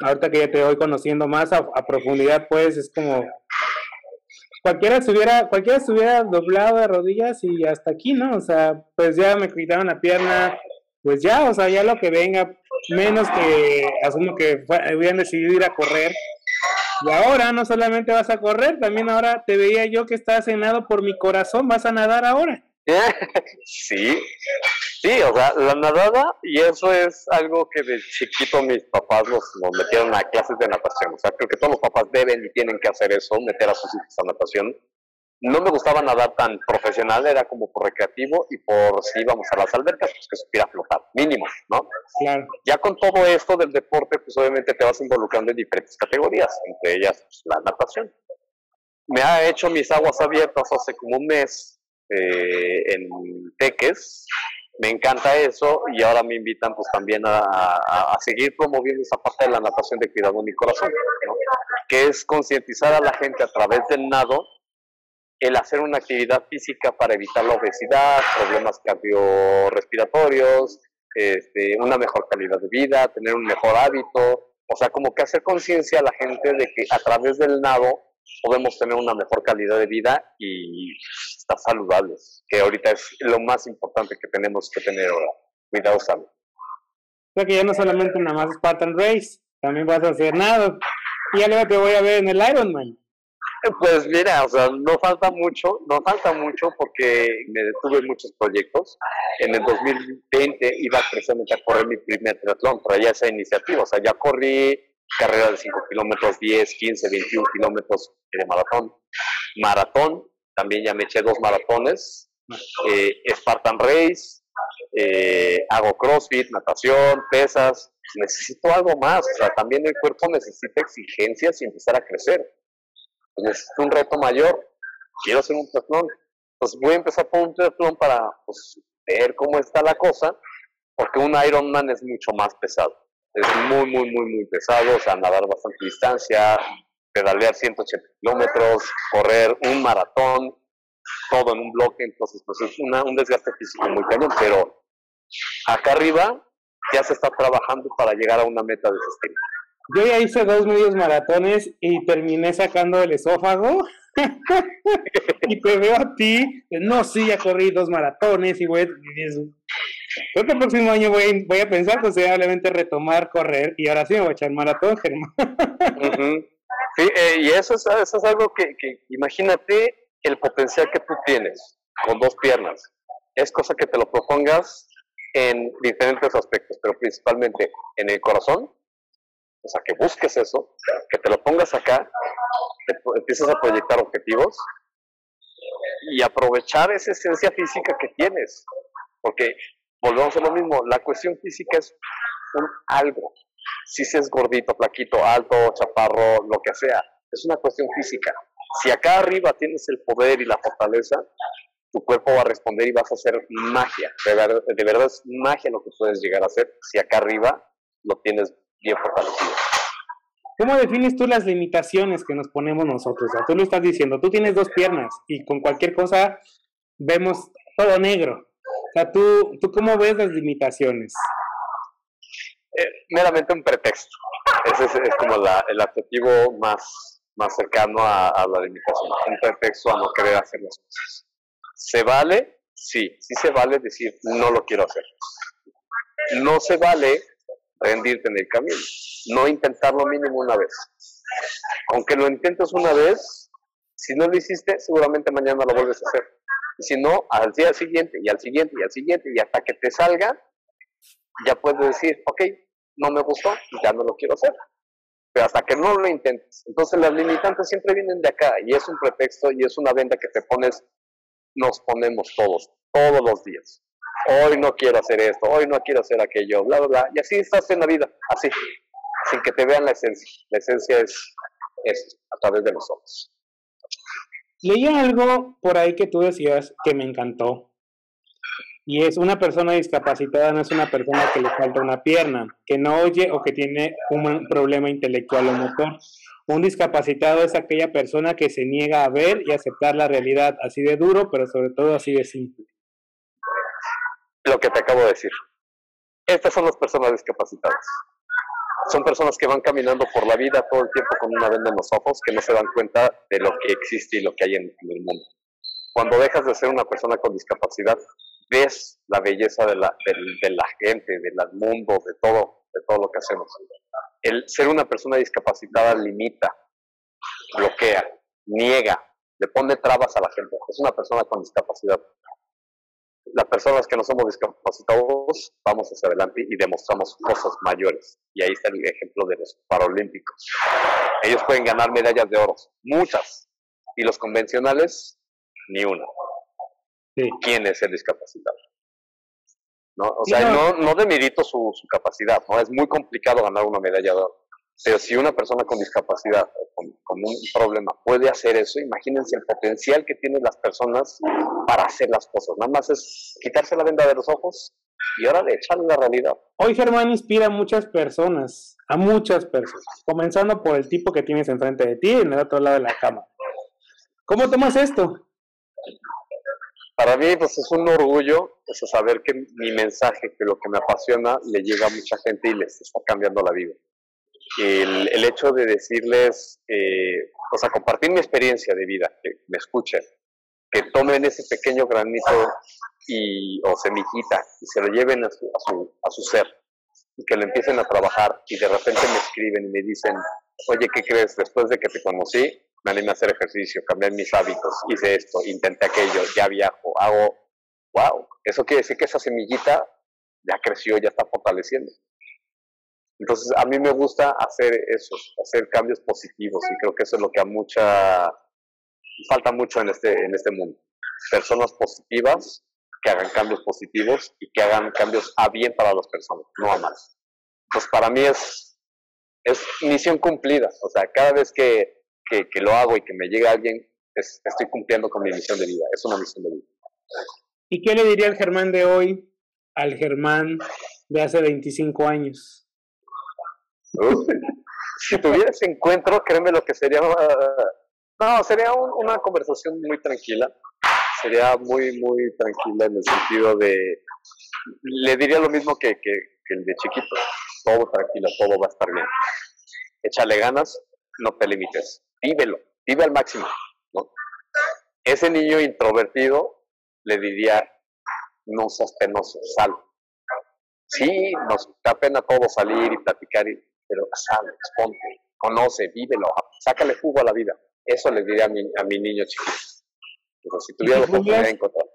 A: Ahorita que ya te voy conociendo más a, profundidad, pues es como, cualquiera estuviera, cualquiera estuviera doblado de rodillas y hasta aquí, ¿no? O sea, pues ya me quitaron la pierna, pues ya, o sea, ya lo que venga, menos que asumo que hubieran decidido ir a correr. Y ahora no solamente vas a correr, también ahora te veía yo que estás cenado por mi corazón, vas a nadar ahora.
B: sí, sí, o sea, la nadada, y eso es algo que de chiquito mis papás nos, metieron a clases de natación. O sea, creo que todos los papás deben y tienen que hacer eso, meter a sus hijos a natación. No me gustaba nadar tan profesional, era como por recreativo y por si íbamos a las albercas, pues que supiera flotar, mínimo, ¿no? Claro. Ya con todo esto del deporte, pues obviamente te vas involucrando en diferentes categorías, entre ellas pues, la natación. Me ha hecho mis aguas abiertas hace como un mes, eh, en Teques. Me encanta eso y ahora me invitan pues también a, seguir promoviendo esa parte de la natación de cuidado en mi corazón, que es concientizar a la gente a través del nado el hacer una actividad física para evitar la obesidad, problemas cardiorrespiratorios, este, una mejor calidad de vida, tener un mejor hábito, o sea, como que hacer conciencia a la gente de que a través del nado podemos tener una mejor calidad de vida y saludables, que ahorita es lo más importante que tenemos que tener ahora. Cuidado salud.
A: O sea que ya no solamente nada más Spartan Race, también vas a hacer nada. Y ya luego te voy a ver en el Ironman.
B: Pues mira, o sea, no falta mucho, no falta mucho porque me detuve en muchos proyectos. En el 2020 iba precisamente a correr mi primer triatlón, traía esa iniciativa, o sea, ya corrí carrera de 5 kilómetros, 10, 15, 21 kilómetros de maratón. Maratón, también ya me eché dos maratones. Eh, Spartan Race, eh, hago CrossFit, natación, pesas. Necesito algo más, o sea, también el cuerpo necesita exigencias y empezar a crecer. Necesito un reto mayor, quiero hacer un triatlón. Pues voy a empezar por un triatlón para pues, ver cómo está la cosa, porque un Ironman es mucho más pesado es muy, muy, muy, muy pesado, o sea, nadar bastante distancia, pedalear 180 kilómetros, correr un maratón, todo en un bloque, entonces pues es un desgaste físico muy cañón, pero acá arriba ya se está trabajando para llegar a una meta de ese estilo.
A: Yo ya hice dos medios maratones y terminé sacando el esófago. y te veo a ti, no, sí, ya corrí dos maratones y voy, Creo que el próximo año voy, voy a pensar considerablemente retomar correr y ahora sí me voy a echar maratón, Germán.
B: Sí, eh, y eso es, algo que, imagínate el potencial que tú tienes con dos piernas. Es cosa que te lo propongas en diferentes aspectos, pero principalmente en el corazón. O sea, que busques eso, que te lo pongas acá, empieces a proyectar objetivos y aprovechar esa esencia física que tienes. Porque volvemos a lo mismo, la cuestión física es un algo. Si se es gordito, flaquito, alto, chaparro, lo que sea, es una cuestión física. Si acá arriba tienes el poder y la fortaleza, tu cuerpo va a responder y vas a hacer magia. De verdad, de verdad es magia lo que puedes llegar a hacer si acá arriba lo tienes bien fortalecido.
A: ¿Cómo defines tú las limitaciones que nos ponemos nosotros? O sea, tú lo estás diciendo, tú tienes dos piernas y con cualquier cosa vemos todo negro. O sea, ¿tú, ¿tú cómo ves las limitaciones?
B: Meramente un pretexto. Ese es, como el adjetivo más, más cercano a, la limitación. Un pretexto a no querer hacer las cosas. ¿Se vale? Sí, sí se vale decir no lo quiero hacer. No se vale rendirte en el camino. No intentarlo mínimo una vez. Aunque lo intentes una vez, si no lo hiciste, seguramente mañana lo vuelves a hacer. Y si no, al día siguiente y al siguiente y al siguiente y hasta que te salga, ya puedes decir, ok, no me gustó, ya no lo quiero hacer. Pero hasta que no lo intentes. Entonces las limitantes siempre vienen de acá y es un pretexto y es una venda que te pones, nos ponemos todos, todos los días. Hoy no quiero hacer esto, hoy no quiero hacer aquello, bla, bla, bla. Y así estás en la vida, así, sin que te vean la esencia. La esencia es, es a través de los ojos.
A: Leí algo por ahí que tú decías que me encantó. Y es una persona discapacitada no es una persona que le falta una pierna, que no oye o que tiene un problema intelectual o motor. Un discapacitado es aquella persona que se niega a ver y aceptar la realidad así de duro, pero sobre todo así de simple.
B: Lo que te acabo de decir. Estas son las personas discapacitadas. son personas que van caminando por la vida todo el tiempo con una venda en los ojos, que no se dan cuenta de lo que existe y lo que hay en, el mundo. Cuando dejas de ser una persona con discapacidad, ves la belleza de la, de, la gente, del mundo, de todo, de todo lo que hacemos. El ser una persona discapacitada limita, bloquea, niega, le pone trabas a la gente. Es una persona con discapacidad las personas que no somos discapacitados vamos hacia adelante y demostramos cosas mayores. Y ahí está el ejemplo de los paralímpicos. Ellos pueden ganar medallas de oro, muchas, y los convencionales, ni una. ¿Quién es el discapacitado? ¿No? O sea, no, no demerito su, su capacidad, ¿no? Es muy complicado ganar una medalla de oro. Pero si una persona con discapacidad o con, un problema puede hacer eso, imagínense el potencial que tienen las personas para hacer las cosas. Nada más es quitarse la venda de los ojos y ahora de echarle la realidad.
A: Hoy Germán inspira a muchas personas, a muchas personas, comenzando por el tipo que tienes enfrente de ti en el otro lado de la cama. ¿Cómo tomas esto?
B: Para mí pues es un orgullo eso, saber que mi mensaje, que lo que me apasiona, le llega a mucha gente y les está cambiando la vida el, hecho de decirles, eh, o sea, compartir mi experiencia de vida, que me escuchen, que tomen ese pequeño granito y, o semillita y se lo lleven a su, a su ser y que lo empiecen a trabajar y de repente me escriben y me dicen, oye, ¿qué crees? Después de que te conocí, me animé a hacer ejercicio, cambié mis hábitos, hice esto, intenté aquello, ya viajo, hago, wow, eso quiere decir que esa semillita ya creció, ya está fortaleciendo. Entonces, a mí me gusta hacer eso, hacer cambios positivos y creo que eso es lo que a mucha, falta mucho en este, en este mundo. Personas positivas que hagan cambios positivos y que hagan cambios a bien para las personas, no a mal. Pues para mí es, es misión cumplida. O sea, cada vez que, que, lo hago y que me llega alguien, estoy cumpliendo con mi misión de vida. Es una misión de vida.
A: ¿Y qué le diría el Germán de hoy al Germán de hace 25 años?
B: si tuviera ese encuentro, créeme lo que sería... no, sería una conversación muy tranquila. Sería muy, muy tranquila en el sentido de... Le diría lo mismo que, que, el de chiquito. Todo tranquilo, todo va a estar bien. Échale ganas, no te limites. Vívelo, vive al máximo. ¿no? Ese niño introvertido le diría, no seas penoso, sal. Sí, nos da pena todo salir y platicar pero sabe, ponte, conoce, vívelo, sácale jugo a la vida. Eso le diría a mi, a mi niño chiquito. si tuviera la oportunidad de encontrar.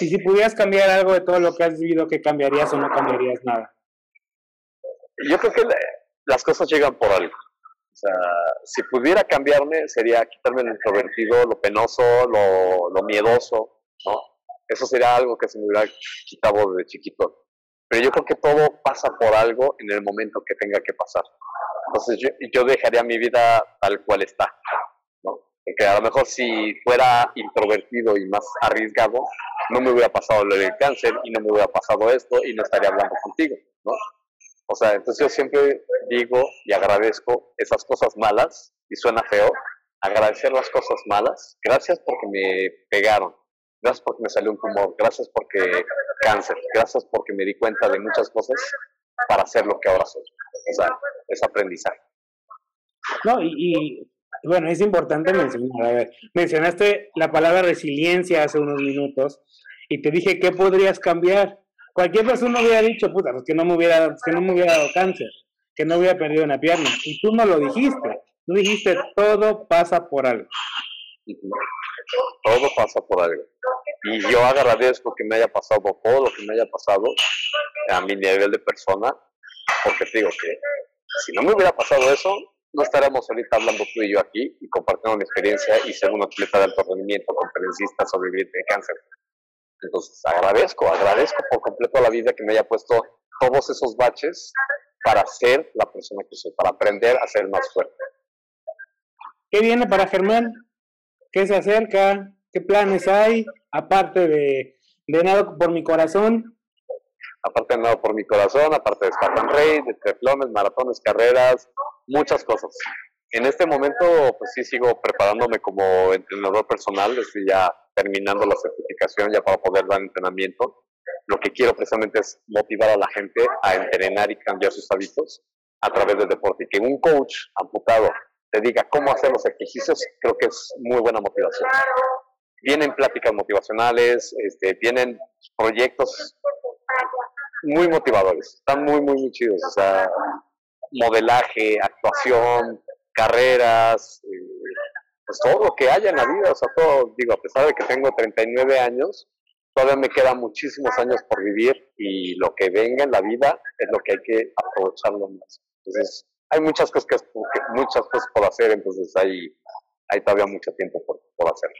A: Y si pudieras cambiar algo de todo lo que has vivido, ¿qué cambiarías o no cambiarías nada?
B: Yo creo que las cosas llegan por algo. O sea, si pudiera cambiarme, sería quitarme lo introvertido, lo penoso, lo, miedoso, ¿no? Eso sería algo que se me hubiera quitado de chiquito. Pero yo creo que todo pasa por algo en el momento que tenga que pasar. Entonces yo, yo dejaría mi vida tal cual está. ¿no? Porque a lo mejor si fuera introvertido y más arriesgado, no me hubiera pasado lo del cáncer y no me hubiera pasado esto y no estaría hablando contigo. ¿no? O sea, entonces yo siempre digo y agradezco esas cosas malas, y suena feo, agradecer las cosas malas. Gracias porque me pegaron, gracias porque me salió un tumor, gracias porque cáncer, gracias porque me di cuenta de muchas cosas para hacer lo que ahora soy. O sea, es aprendizaje.
A: No, y, bueno, es importante mencionar, mencionaste la palabra resiliencia hace unos minutos y te dije, ¿qué podrías cambiar? Cualquier persona hubiera dicho, puta, pues que no me hubiera, que no me hubiera dado cáncer, que no hubiera perdido una pierna. Y tú no lo dijiste. Tú dijiste, todo pasa por algo.
B: Todo pasa por algo. Y yo agradezco que me haya pasado todo lo que me haya pasado a mi nivel de persona, porque te digo que si no me hubiera pasado eso, no estaríamos ahorita hablando tú y yo aquí y compartiendo mi experiencia y ser un atleta de alto rendimiento, conferencista, sobreviviente de cáncer. Entonces agradezco, agradezco por completo la vida que me haya puesto todos esos baches para ser la persona que soy, para aprender a ser más fuerte.
A: ¿Qué viene para Germán? ¿Qué se acerca? ¿Qué planes hay? Aparte de, de nada por mi corazón.
B: Aparte de nada por mi corazón, aparte de Spartan Raid, de triatlones, maratones, carreras, muchas cosas. En este momento, pues sí sigo preparándome como entrenador personal, estoy ya terminando la certificación ya para poder dar entrenamiento. Lo que quiero precisamente es motivar a la gente a entrenar y cambiar sus hábitos a través del deporte. Y que un coach amputado te diga cómo hacer los ejercicios, creo que es muy buena motivación. Vienen pláticas motivacionales, este, vienen proyectos muy motivadores, están muy, muy, muy chidos. O sea, modelaje, actuación, carreras, eh, pues todo lo que haya en la vida, o sea, todo, digo, a pesar de que tengo 39 años, todavía me quedan muchísimos años por vivir y lo que venga en la vida es lo que hay que aprovecharlo más. Entonces, hay muchas cosas, que, muchas cosas por hacer, entonces hay, hay todavía mucho tiempo por, por hacer.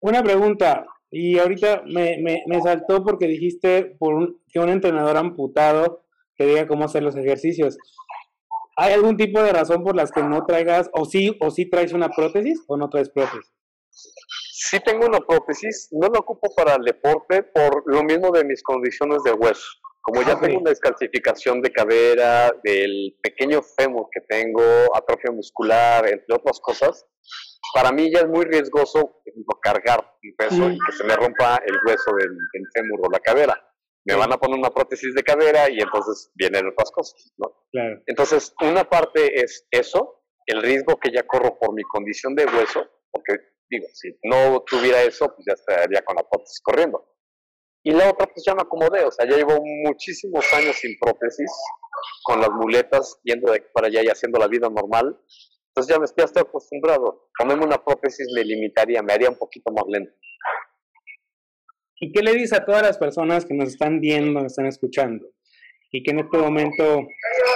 A: Una pregunta, y ahorita me, me, saltó porque dijiste por que un entrenador amputado te diga cómo hacer los ejercicios. ¿Hay algún tipo de razón por las que no traigas, o sí, o sí traes una prótesis o no traes prótesis?
B: Sí tengo una prótesis, no la ocupo para el deporte por lo mismo de mis condiciones de hueso. Como ya tengo una descalcificación de cadera, del pequeño fémur que tengo, atrofia muscular, entre otras cosas, para mí ya es muy riesgoso cargar un peso y que se me rompa el hueso del, fémur o la cadera. Me van a poner una prótesis de cadera y entonces vienen otras cosas, ¿no? Entonces, una parte es eso, el riesgo que ya corro por mi condición de hueso, porque digo, si no tuviera eso, pues ya estaría con la prótesis corriendo. Y la otra, pues ya me acomodé, o sea, ya llevo muchísimos años sin prótesis, con las muletas, yendo de para allá y haciendo la vida normal. Entonces ya me estoy, estoy acostumbrado. Ponerme una prótesis me limitaría, me haría un poquito más lento.
A: ¿Y qué le dice a todas las personas que nos están viendo, nos están escuchando? Y que en este momento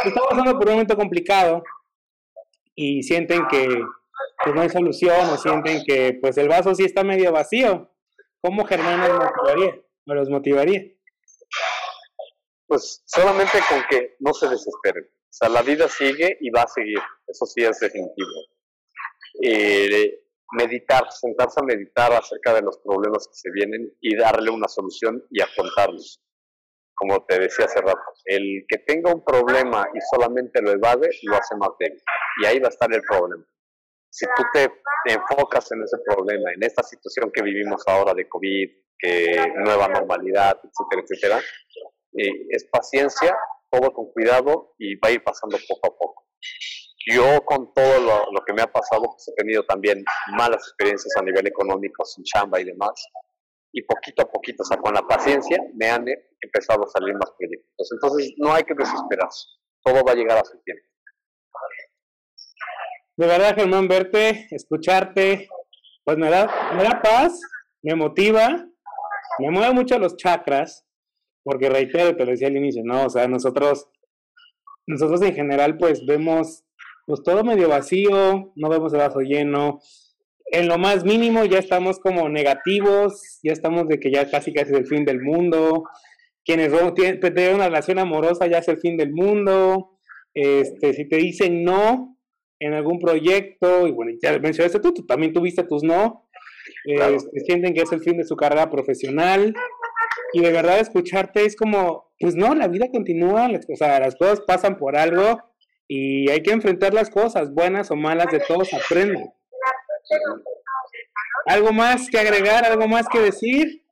A: están pasando por un momento complicado y sienten que pues, no hay solución o sienten que pues el vaso sí está medio vacío. ¿Cómo Germán los motivaría? ¿O los motivaría?
B: Pues solamente con que no se desesperen. O sea, la vida sigue y va a seguir. Eso sí es definitivo. Eh, meditar, sentarse a meditar acerca de los problemas que se vienen y darle una solución y afrontarlos. Como te decía hace rato, el que tenga un problema y solamente lo evade, lo hace más débil. Y ahí va a estar el problema. Si tú te enfocas en ese problema, en esta situación que vivimos ahora de COVID, que nueva normalidad, etcétera, etcétera, eh, es paciencia, todo con cuidado y va a ir pasando poco a poco yo con todo lo, que me ha pasado, pues he tenido también malas experiencias a nivel económico, sin chamba y demás. Y poquito a poquito, o sea, con la paciencia, me han empezado a salir más proyectos. Entonces, no hay que desesperarse. Todo va a llegar a su tiempo.
A: De verdad, Germán, verte, escucharte, pues me da, me da paz, me motiva, me mueve mucho los chakras, porque reitero, te lo decía al inicio, ¿no? O sea, nosotros, nosotros en general, pues vemos pues todo medio vacío, no vemos el vaso lleno. En lo más mínimo ya estamos como negativos, ya estamos de que ya casi casi es el fin del mundo. Quienes tienen una relación amorosa ya es el fin del mundo. Este, si te dicen no en algún proyecto, y bueno, ya mencionaste tú, tú también tuviste tus no, este, sienten que es el fin de su carrera profesional. Y de verdad escucharte es como, pues no, la vida continúa, o sea, las cosas pasan por algo y hay que enfrentar las cosas, buenas o malas, de todos aprende. ¿Algo más que agregar, algo más que decir?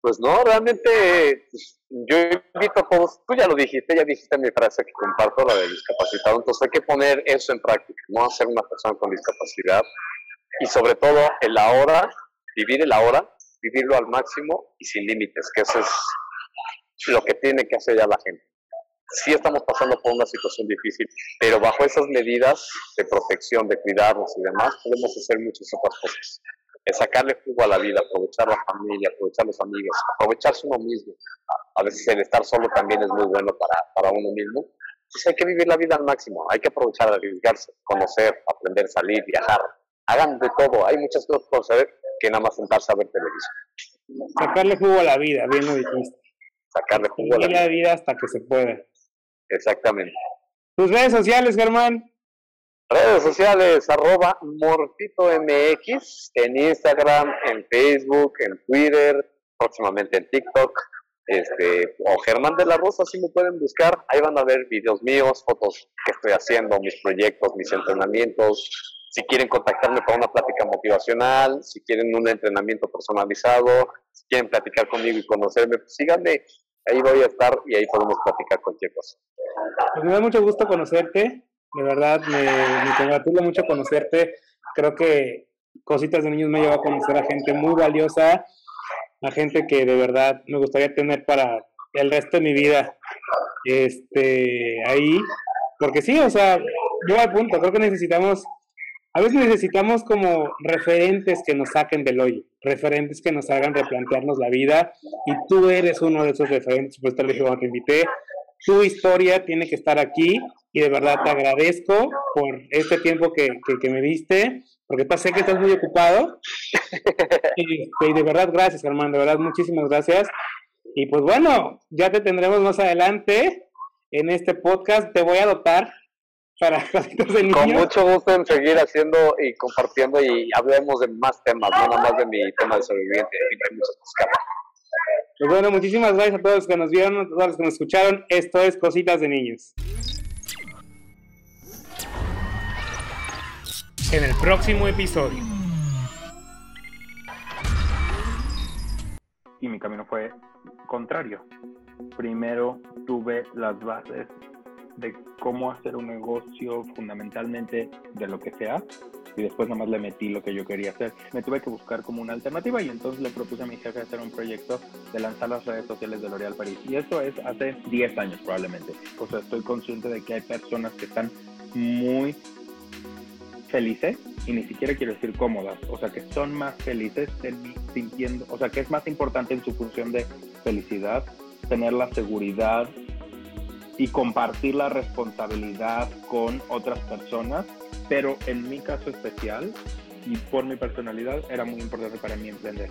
B: Pues no, realmente yo invito a todos, tú ya lo dijiste, ya dijiste mi frase que comparto, la de discapacitado, entonces hay que poner eso en práctica, no ser una persona con discapacidad y sobre todo el ahora, vivir el ahora, vivirlo al máximo y sin límites, que eso es lo que tiene que hacer ya la gente sí estamos pasando por una situación difícil, pero bajo esas medidas de protección, de cuidarnos y demás, podemos hacer muchas otras cosas. Es sacarle jugo a la vida, aprovechar la familia, aprovechar los amigos, aprovecharse uno mismo. A veces el estar solo también es muy bueno para, para uno mismo. Entonces hay que vivir la vida al máximo, hay que aprovechar, arriesgarse, conocer, aprender, salir, viajar. Hagan de todo, hay muchas cosas por hacer que nada más sentarse a ver televisión.
A: Sacarle jugo a la vida, bien lo dijiste.
B: Sacarle jugo a la
A: vida. vida hasta que se pueda.
B: Exactamente.
A: ¿Tus redes sociales, Germán?
B: Redes sociales, arroba MortitoMX, en Instagram, en Facebook, en Twitter, próximamente en TikTok, este, o Germán de la Rosa, si me pueden buscar, ahí van a ver videos míos, fotos que estoy haciendo, mis proyectos, mis entrenamientos, si quieren contactarme para una plática motivacional, si quieren un entrenamiento personalizado, si quieren platicar conmigo y conocerme, pues síganme ahí voy a estar y ahí podemos platicar cualquier cosa.
A: Pues me da mucho gusto conocerte, de verdad me, me mucho conocerte. Creo que Cositas de Niños me lleva a conocer a gente muy valiosa, a gente que de verdad me gustaría tener para el resto de mi vida. Este, ahí, porque sí, o sea, yo al punto, creo que necesitamos, a veces necesitamos como referentes que nos saquen del hoyo, referentes que nos hagan replantearnos la vida, y tú eres uno de esos referentes, pues te lo dije cuando te invité, tu historia tiene que estar aquí, y de verdad te agradezco por este tiempo que, que, me diste, porque sé que estás muy ocupado, y, y de verdad gracias, hermano, de verdad muchísimas gracias, y pues bueno, ya te tendremos más adelante en este podcast, te voy a dotar para
B: de niños. Con mucho gusto en seguir haciendo y compartiendo y hablemos de más temas, no nada más de mi tema de sobreviviente, muchas
A: Pues bueno, muchísimas gracias a todos los que nos vieron, a todos los que nos escucharon. Esto es Cositas de Niños. En el próximo episodio.
C: Y mi camino fue contrario. Primero tuve las bases de cómo hacer un negocio fundamentalmente de lo que sea y después nomás le metí lo que yo quería hacer. Me tuve que buscar como una alternativa y entonces le propuse a mi jefe hacer un proyecto de lanzar las redes sociales de L'Oréal París. Y eso es hace 10 años probablemente. O sea, estoy consciente de que hay personas que están muy felices y ni siquiera quiero decir cómodas, o sea, que son más felices sintiendo, o sea, que es más importante en su función de felicidad tener la seguridad y compartir la responsabilidad con otras personas, pero en mi caso especial y por mi personalidad era muy importante para mí emprender.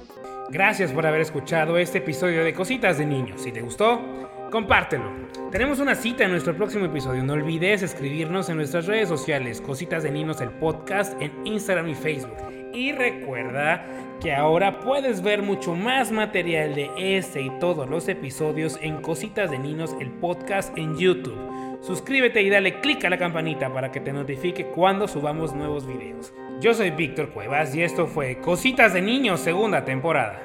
A: Gracias por haber escuchado este episodio de Cositas de Niños. Si te gustó, compártelo. Tenemos una cita en nuestro próximo episodio. No olvides escribirnos en nuestras redes sociales, Cositas de Niños, el podcast, en Instagram y Facebook. Y recuerda que ahora puedes ver mucho más material de este y todos los episodios en Cositas de Niños, el podcast en YouTube. Suscríbete y dale click a la campanita para que te notifique cuando subamos nuevos videos. Yo soy Víctor Cuevas y esto fue Cositas de Niños segunda temporada.